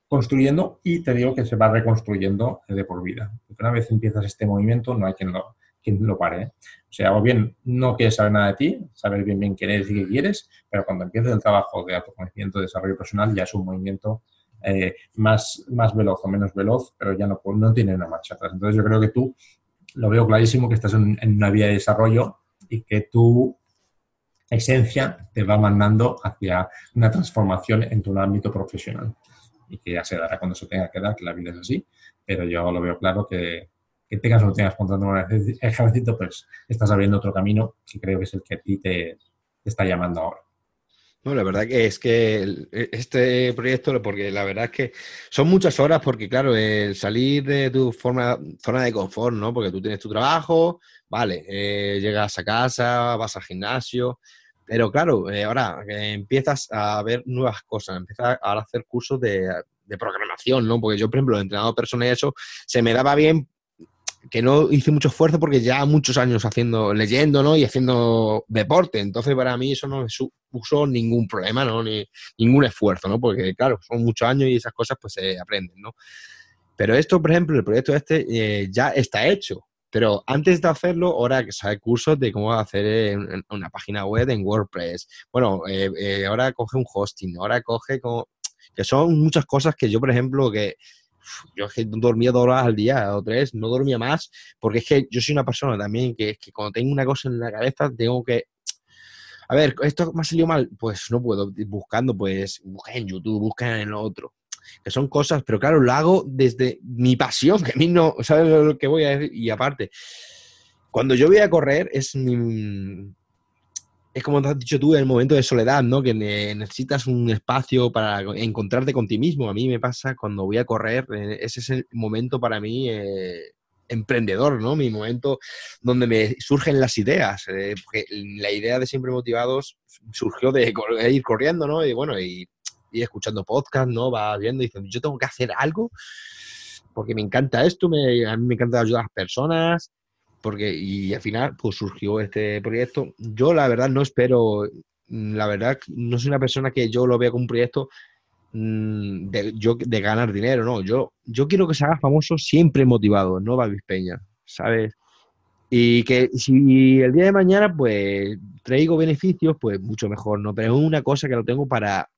S2: construyendo y te digo que se va reconstruyendo de por vida. Porque una vez empiezas este movimiento no hay quien lo, quien lo pare. ¿eh? O sea, o bien no quieres saber nada de ti, saber bien bien quién eres y qué quieres, pero cuando empieces el trabajo de autoconocimiento, de desarrollo personal, ya es un movimiento eh, más, más veloz o menos veloz, pero ya no, no tiene una marcha atrás. Entonces yo creo que tú lo veo clarísimo que estás en, una vía de desarrollo y que tu esencia te va mandando hacia una transformación en tu ámbito profesional y que ya se dará cuando se tenga que dar, que la vida es así, pero yo lo veo claro que, que tengas o no tengas contrato un ejército, pues estás abriendo otro camino que creo que es el que a ti te, está llamando ahora.
S1: No, la verdad que es que e, este proyecto, porque la verdad es que son muchas horas, porque claro, el salir de tu forma, zona de confort, ¿no? Porque tú tienes tu trabajo, vale, eh, llegas a casa, vas al gimnasio, pero claro, eh, ahora empiezas a ver nuevas cosas, empiezas a hacer cursos de, de programación, ¿no? Porque yo, por ejemplo, he entrenado personas y eso, se me daba bien que no hice mucho esfuerzo porque ya muchos años haciendo, leyendo, ¿no? Y haciendo deporte. Entonces, para mí eso no me supuso ningún problema, ¿no? Ni ningún esfuerzo, ¿no? Porque, claro, son muchos años y esas cosas pues se aprenden, ¿no? Pero esto, por ejemplo, el proyecto este eh, ya está hecho. Pero antes de hacerlo, ahora que sabe cursos de cómo hacer una página web en WordPress. Bueno, eh, eh, ahora coge un hosting, ahora coge como... que son muchas cosas que yo, por ejemplo, que yo dormía dos horas al día o tres, no dormía más, porque es que yo soy una persona también que, es que cuando tengo una cosa en la cabeza tengo que... A ver, esto me ha salido mal, pues no puedo, buscando, pues busca en YouTube, busca en lo otro, que son cosas, pero claro, lo hago desde mi pasión, que a mí no, ¿sabes lo que voy a decir? Y aparte, cuando yo voy a correr es mi, es como te has dicho tú, el momento de soledad, ¿no? Que necesitas un espacio para encontrarte con ti mismo. A mí me pasa cuando voy a correr, eh, ese es el momento para mí eh, emprendedor, ¿no? Mi momento donde me surgen las ideas. Eh, porque la idea de Siempre Motivados surgió de ir corriendo, ¿no? Y bueno, y, escuchando podcast, ¿no? Va viendo y diciendo, yo tengo que hacer algo porque me encanta esto, me, a mí me encanta ayudar a las personas porque y al final pues surgió este proyecto. Yo la verdad no espero, la verdad no soy una persona que yo lo vea como un proyecto mm, de, yo, de ganar dinero, no, yo, yo quiero que se haga famoso siempre motivado, no Balvis Peña, ¿sabes? Y que si el día de mañana pues traigo beneficios, pues mucho mejor, ¿no? Pero es una cosa que lo tengo para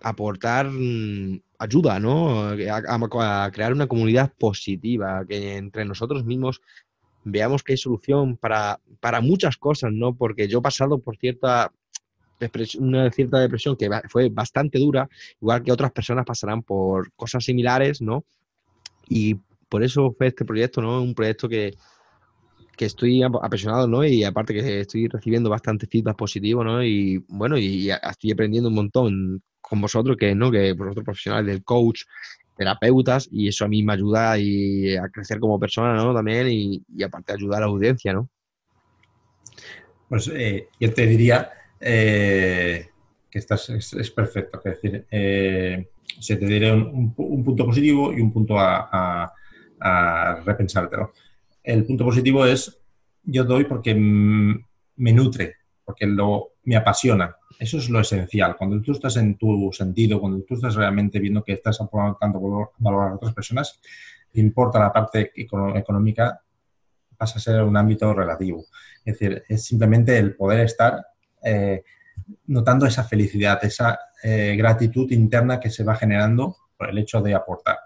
S1: aportar mm, ayuda, ¿no? a, crear una comunidad positiva, que entre nosotros mismos veamos que hay solución para, para muchas cosas, ¿no? Porque yo he pasado por cierta una cierta depresión que fue bastante dura, igual que otras personas pasarán por cosas similares, ¿no? Y por eso fue este proyecto, ¿no? Un proyecto que, que estoy apasionado, ¿no? Y aparte que estoy recibiendo bastante feedback positivo, ¿no? Y bueno, y, estoy aprendiendo un montón con vosotros, que, ¿no? Que vosotros profesionales del coach, terapeutas y eso a mí me ayuda a crecer como persona, ¿no? También y, aparte ayudar a la audiencia, ¿no?
S2: Pues eh, yo te diría eh, que estás, es, perfecto, es decir, eh, se te diré un, punto positivo y un punto a, repensártelo. El punto positivo es, yo doy porque me nutre, porque lo, me apasiona Eso es lo esencial. Cuando tú estás en tu sentido, cuando tú estás realmente viendo que estás aportando valor, a otras personas, importa la parte económica, pasa a ser un ámbito relativo. Es decir, es simplemente el poder estar eh, notando esa felicidad, esa eh, gratitud interna que se va generando por el hecho de aportar.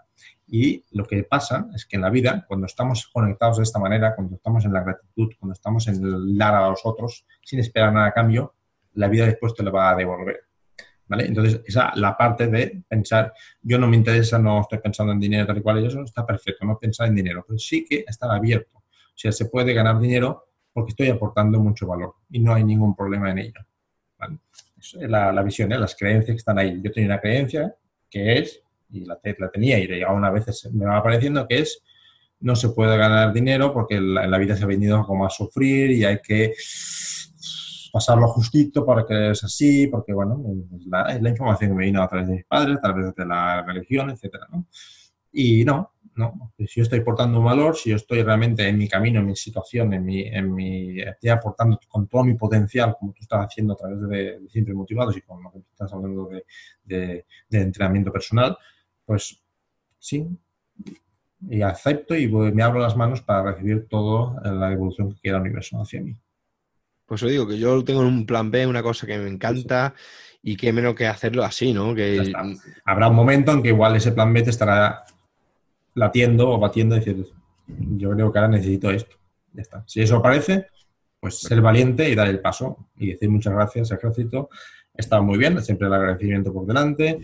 S2: Y lo que pasa es que en la vida, cuando estamos conectados de esta manera, cuando estamos en la gratitud, cuando estamos en el dar a los otros sin esperar nada a cambio, la vida después te lo va a devolver. ¿Vale? Entonces, esa la parte de pensar, yo no me interesa, no estoy pensando en dinero tal y cual, y eso está perfecto, no pensar en dinero, pero sí que estar abierto. O sea, se puede ganar dinero porque estoy aportando mucho valor y no hay ningún problema en ello. ¿vale? Es la, la visión, ¿eh? las creencias que están ahí. Yo tenía una creencia que es y la, la tenía y aún a veces me va apareciendo que es no se puede ganar dinero porque en la, vida se ha venido como a sufrir y hay que pasarlo justito para que es así, porque bueno, es la, es la información que me vino a través de mis padres, a través de la religión, etcétera, ¿no? Y no, no, si yo estoy aportando un valor, si yo estoy realmente en mi camino, en mi situación, en mi, en mi, estoy aportando con todo mi potencial, como tú estás haciendo a través de, Siempre Motivados y con lo que estás hablando de, de, de entrenamiento personal, pues sí, y acepto y me abro las manos para recibir toda la evolución que quiera el universo hacia mí.
S1: Pues os digo que yo tengo un plan B, una cosa que me encanta y que menos que hacerlo así, ¿no? Que...
S2: Habrá un momento en que igual ese plan B te estará latiendo o batiendo y decir, yo creo que ahora necesito esto. Ya está. Si eso aparece, pues ser valiente y dar el paso y decir muchas gracias, ejército. Está muy bien, siempre el agradecimiento por delante,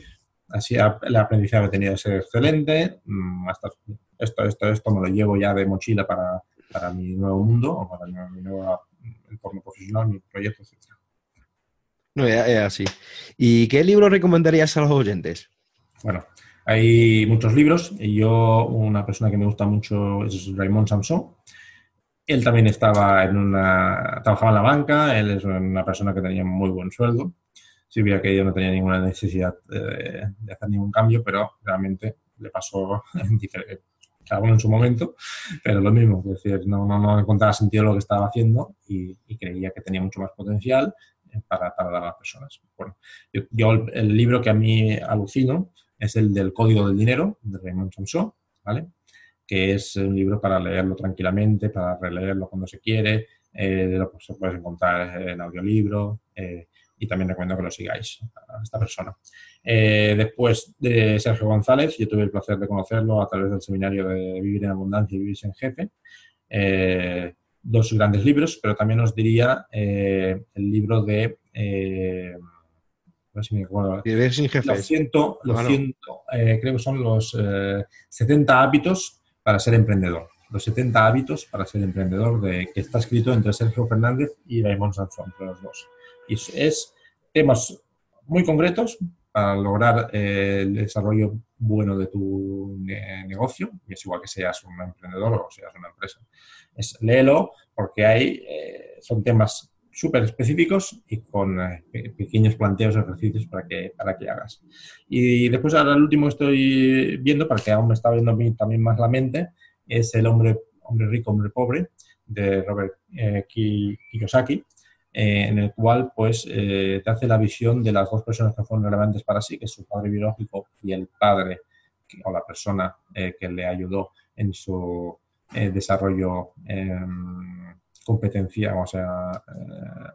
S2: Así el aprendizaje ha tenido que ser excelente. Mm, esto, esto, esto me lo llevo ya de mochila para, para mi nuevo mundo o para mi, nuevo entorno profesional, mi proyecto, etc.
S1: No, es así. ¿Y qué libro recomendarías a los oyentes?
S2: Bueno, hay muchos libros. Y yo, una persona que me gusta mucho es Raymond Samson. Él también estaba en una, trabajaba en la banca, él es una persona que tenía muy buen sueldo sí veía que ella no tenía ninguna necesidad de, hacer ningún cambio, pero realmente le pasó cada en su momento, pero lo mismo, es decir, no, no, encontraba sentido lo que estaba haciendo y, creía que tenía mucho más potencial eh, para, para dar a las personas. Bueno, yo, el, libro que a mí alucino es el del Código del Dinero, de Raymond Samson, ¿vale? que es un libro para leerlo tranquilamente, para releerlo cuando se quiere, eh, lo pues, puedes encontrar en audiolibro, eh, y también recomiendo que lo sigáis a esta persona. Eh, después de Sergio González, yo tuve el placer de conocerlo a través del seminario de Vivir en Abundancia y Vivir en Jefe. Eh, dos grandes libros, pero también os diría eh, el libro de...
S1: no sé si me acuerdo. Vivir sin jefe.
S2: Lo siento, lo siento creo que son los 70 hábitos para ser emprendedor. Los 70 hábitos para ser emprendedor, de, que está escrito entre Sergio Fernández y Raymond Sanzón, entre los dos. Y es temas muy concretos para lograr eh, el desarrollo bueno de tu negocio, y es igual que seas un emprendedor o seas una empresa. Es léelo porque hay, eh, son temas súper específicos y con eh, pequeños planteos, ejercicios para que, para que hagas. Y después ahora el último estoy viendo, para que aún me está viendo a mí también más la mente, es El hombre, hombre rico, hombre pobre, de Robert Kiyosaki, eh, en el cual pues eh, te hace la visión de las dos personas que fueron relevantes para sí, que es su padre biológico y el padre o la persona eh, que le ayudó en su desarrollo em, competencia, o sea,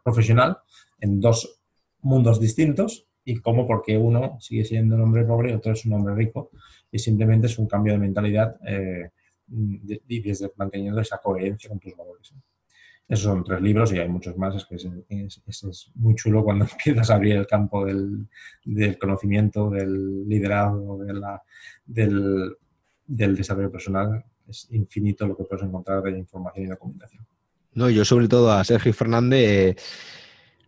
S2: profesional, en dos mundos distintos y cómo porque uno sigue siendo un hombre pobre y otro es un hombre rico y simplemente es un cambio de mentalidad y desde manteniendo esa coherencia con tus valores. Esos son tres libros y hay muchos más. Es que es, muy chulo cuando empiezas a abrir el campo del, conocimiento, del liderazgo, de la, del, desarrollo personal. Es infinito lo que puedes encontrar de información y documentación.
S1: No, yo sobre todo a Sergio Fernández eh,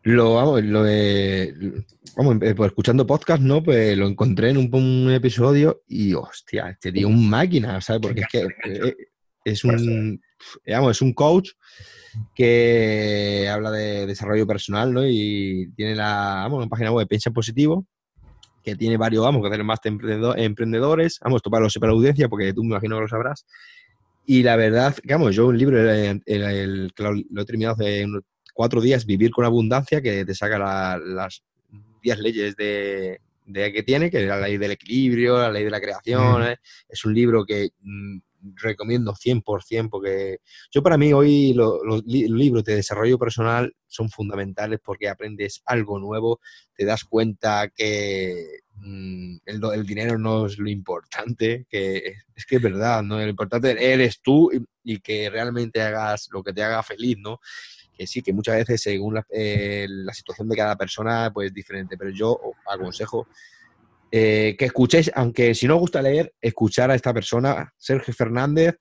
S1: lo vamos, lo vamos, eh, pues escuchando podcast, ¿no? Pues lo encontré en un, episodio y hostia, este tío un máquina, ¿sabes? Porque es que eh, es un, digamos, es un coach que habla de desarrollo personal, ¿no? Y tiene la, vamos, una página web, Piensa Positivo, que tiene varios, vamos, que hacer más de emprendedores, vamos, esto para, para la audiencia, porque tú me imagino que lo sabrás. Y la verdad, vamos, yo un libro, el, que lo, he terminado hace unos cuatro días, Vivir con Abundancia, que te saca las, 10 leyes de, que tiene, que es la ley del equilibrio, la ley de la creación. ¿eh? Es un libro que mm, recomiendo 100% porque yo para mí hoy los libros de desarrollo personal son fundamentales porque aprendes algo nuevo, te das cuenta que mm, el, dinero no es lo importante, que es que es verdad, ¿no? Lo importante eres tú y, que realmente hagas lo que te haga feliz, ¿no? Que sí, que muchas veces según la, eh, situación de cada persona pues es diferente, pero yo aconsejo eh, que escuchéis, aunque si no os gusta leer, escuchar a esta persona, Sergio Fernández,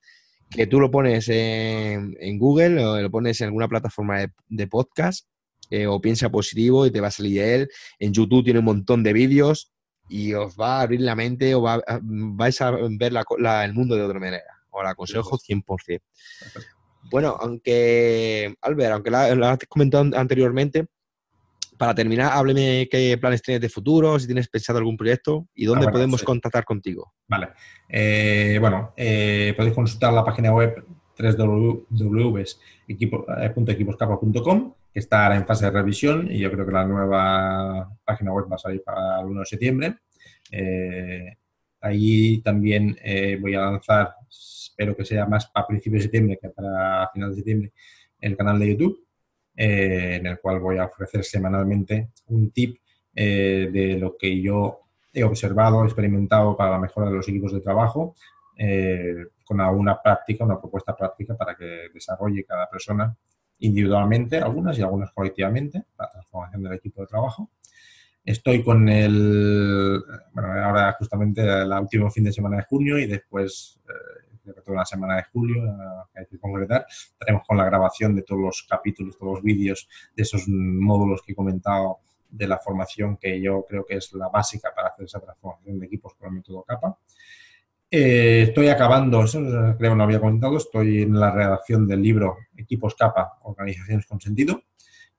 S1: que tú lo pones en, Google o lo pones en alguna plataforma de, podcast eh, o piensa positivo y te va a salir él. En YouTube tiene un montón de vídeos y os va a abrir la mente o vais a ver el mundo de otra manera. Os lo aconsejo 100%. Bueno, aunque, Albert, aunque lo has comentado anteriormente, para terminar, hábleme qué planes tienes de futuro, si tienes pensado algún proyecto y dónde ah, podemos contactar contigo.
S2: Vale. Eh, bueno, eh, podéis consultar la página web www.equiposcapa.com, que está ahora en fase de revisión y yo creo que la nueva página web va a salir para el 1 de septiembre. Eh, ahí también voy a lanzar, espero que sea más para principios de septiembre que para final de septiembre, el canal de YouTube eh, en el cual voy a ofrecer semanalmente un tip eh, de lo que yo he observado, experimentado para la mejora de los equipos de trabajo, eh, con alguna práctica, una propuesta práctica para que desarrolle cada persona individualmente, algunas y algunas colectivamente, la transformación del equipo de trabajo. Estoy con el, bueno, ahora justamente el último fin de semana de junio y después toda la semana de julio, hay que concretar, estaremos con la grabación de todos los capítulos, todos los vídeos de esos módulos que he comentado de la formación que yo creo que es la básica para hacer esa transformación de equipos con el método CAPA. Eh, estoy acabando, eso creo no había comentado, estoy en la redacción del libro Equipos CAPA, Organizaciones con Sentido,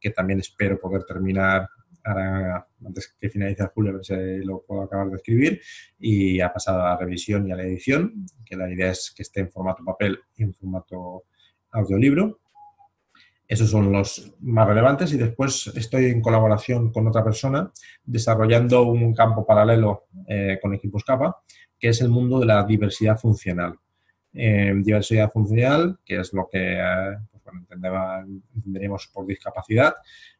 S2: que también espero poder terminar ahora, antes que finalice julio, si lo puedo acabar de escribir, y ha pasado a la revisión y a la edición, que la idea es que esté en formato papel y en formato audiolibro. Esos son los más relevantes y después estoy en colaboración con otra persona desarrollando un campo paralelo eh, con equipos capa, que es el mundo de la diversidad funcional. Eh, diversidad funcional, que es lo que eh, entenderíamos por discapacidad,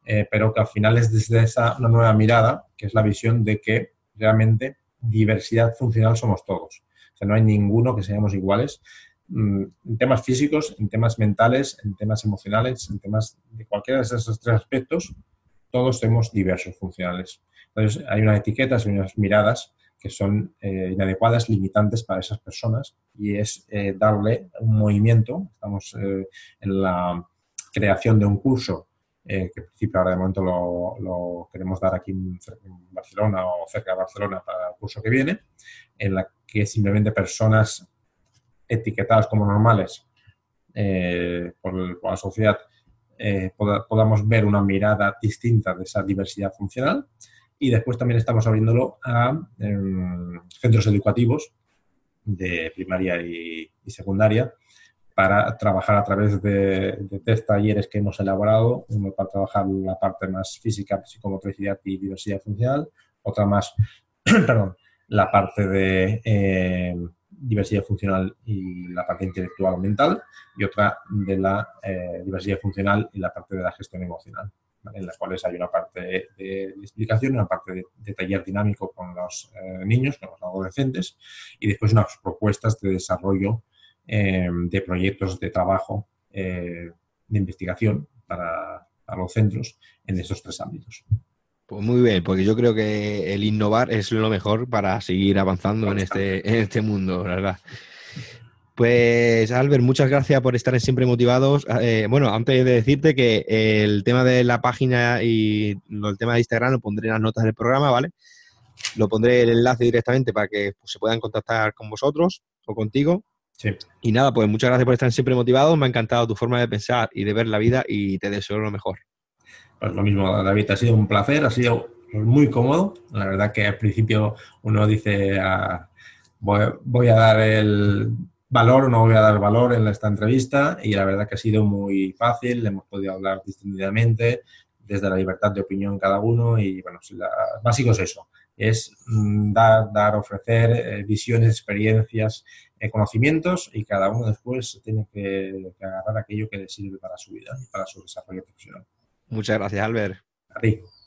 S2: eh, pero que al final es desde esa una nueva mirada, que es la visión de que realmente diversidad funcional somos todos. O sea, no hay ninguno que seamos iguales mm, en temas físicos, en temas mentales, en temas emocionales, en temas de cualquiera de esos tres aspectos, todos somos diversos funcionales. Entonces, hay unas etiquetas y unas miradas que son eh, inadecuadas, limitantes para esas personas y es eh, darle un movimiento. Estamos en la creación de un curso eh, que en principio ahora de momento lo, queremos dar aquí en, Barcelona o cerca de Barcelona para el curso que viene, en la que simplemente personas etiquetadas como normales eh, por, la sociedad eh, podamos ver una mirada distinta de esa diversidad funcional. Y después también estamos abriéndolo a em, centros educativos de primaria y secundaria para trabajar a través de, tres talleres que hemos elaborado, uno para trabajar la parte más física, psicomotricidad y diversidad funcional, otra más, perdón, la parte de eh, diversidad funcional y la parte intelectual mental, y otra de la eh, diversidad funcional y la parte de la gestión emocional, en las cuales hay una parte de, explicación, una parte de, taller dinámico con los eh, niños, con los adolescentes, y después unas propuestas de desarrollo Em, de proyectos de trabajo eh, de investigación para, los centros en estos tres ámbitos.
S1: Pues muy bien, porque yo creo que el innovar es lo mejor para seguir avanzando en este, en este mundo, ¿verdad? Pues Albert, muchas gracias por estar Siempre Motivados. Eh, bueno, antes de decirte que el tema de la página y el tema de Instagram lo pondré en las notas del programa, ¿vale? Lo pondré el enlace directamente para que pues, se puedan contactar con vosotros o contigo. Y nada, pues muchas gracias por estar siempre motivado. Me ha encantado tu forma de pensar y de ver la vida y te deseo lo mejor.
S2: Pues lo mismo, David, ha sido un placer, ha sido muy cómodo. La verdad que al principio uno dice, ah, voy, a dar el valor o no voy a dar valor en esta entrevista y la verdad que ha sido muy fácil, hemos podido hablar distintamente desde la libertad de opinión cada uno y, bueno, la, básico es eso, es mm, dar, dar, ofrecer eh, visiones, experiencias, eh, conocimientos y cada uno después tiene que, que, agarrar aquello que le sirve para su vida y para su desarrollo profesional.
S1: Muchas gracias, Albert.
S2: A ti.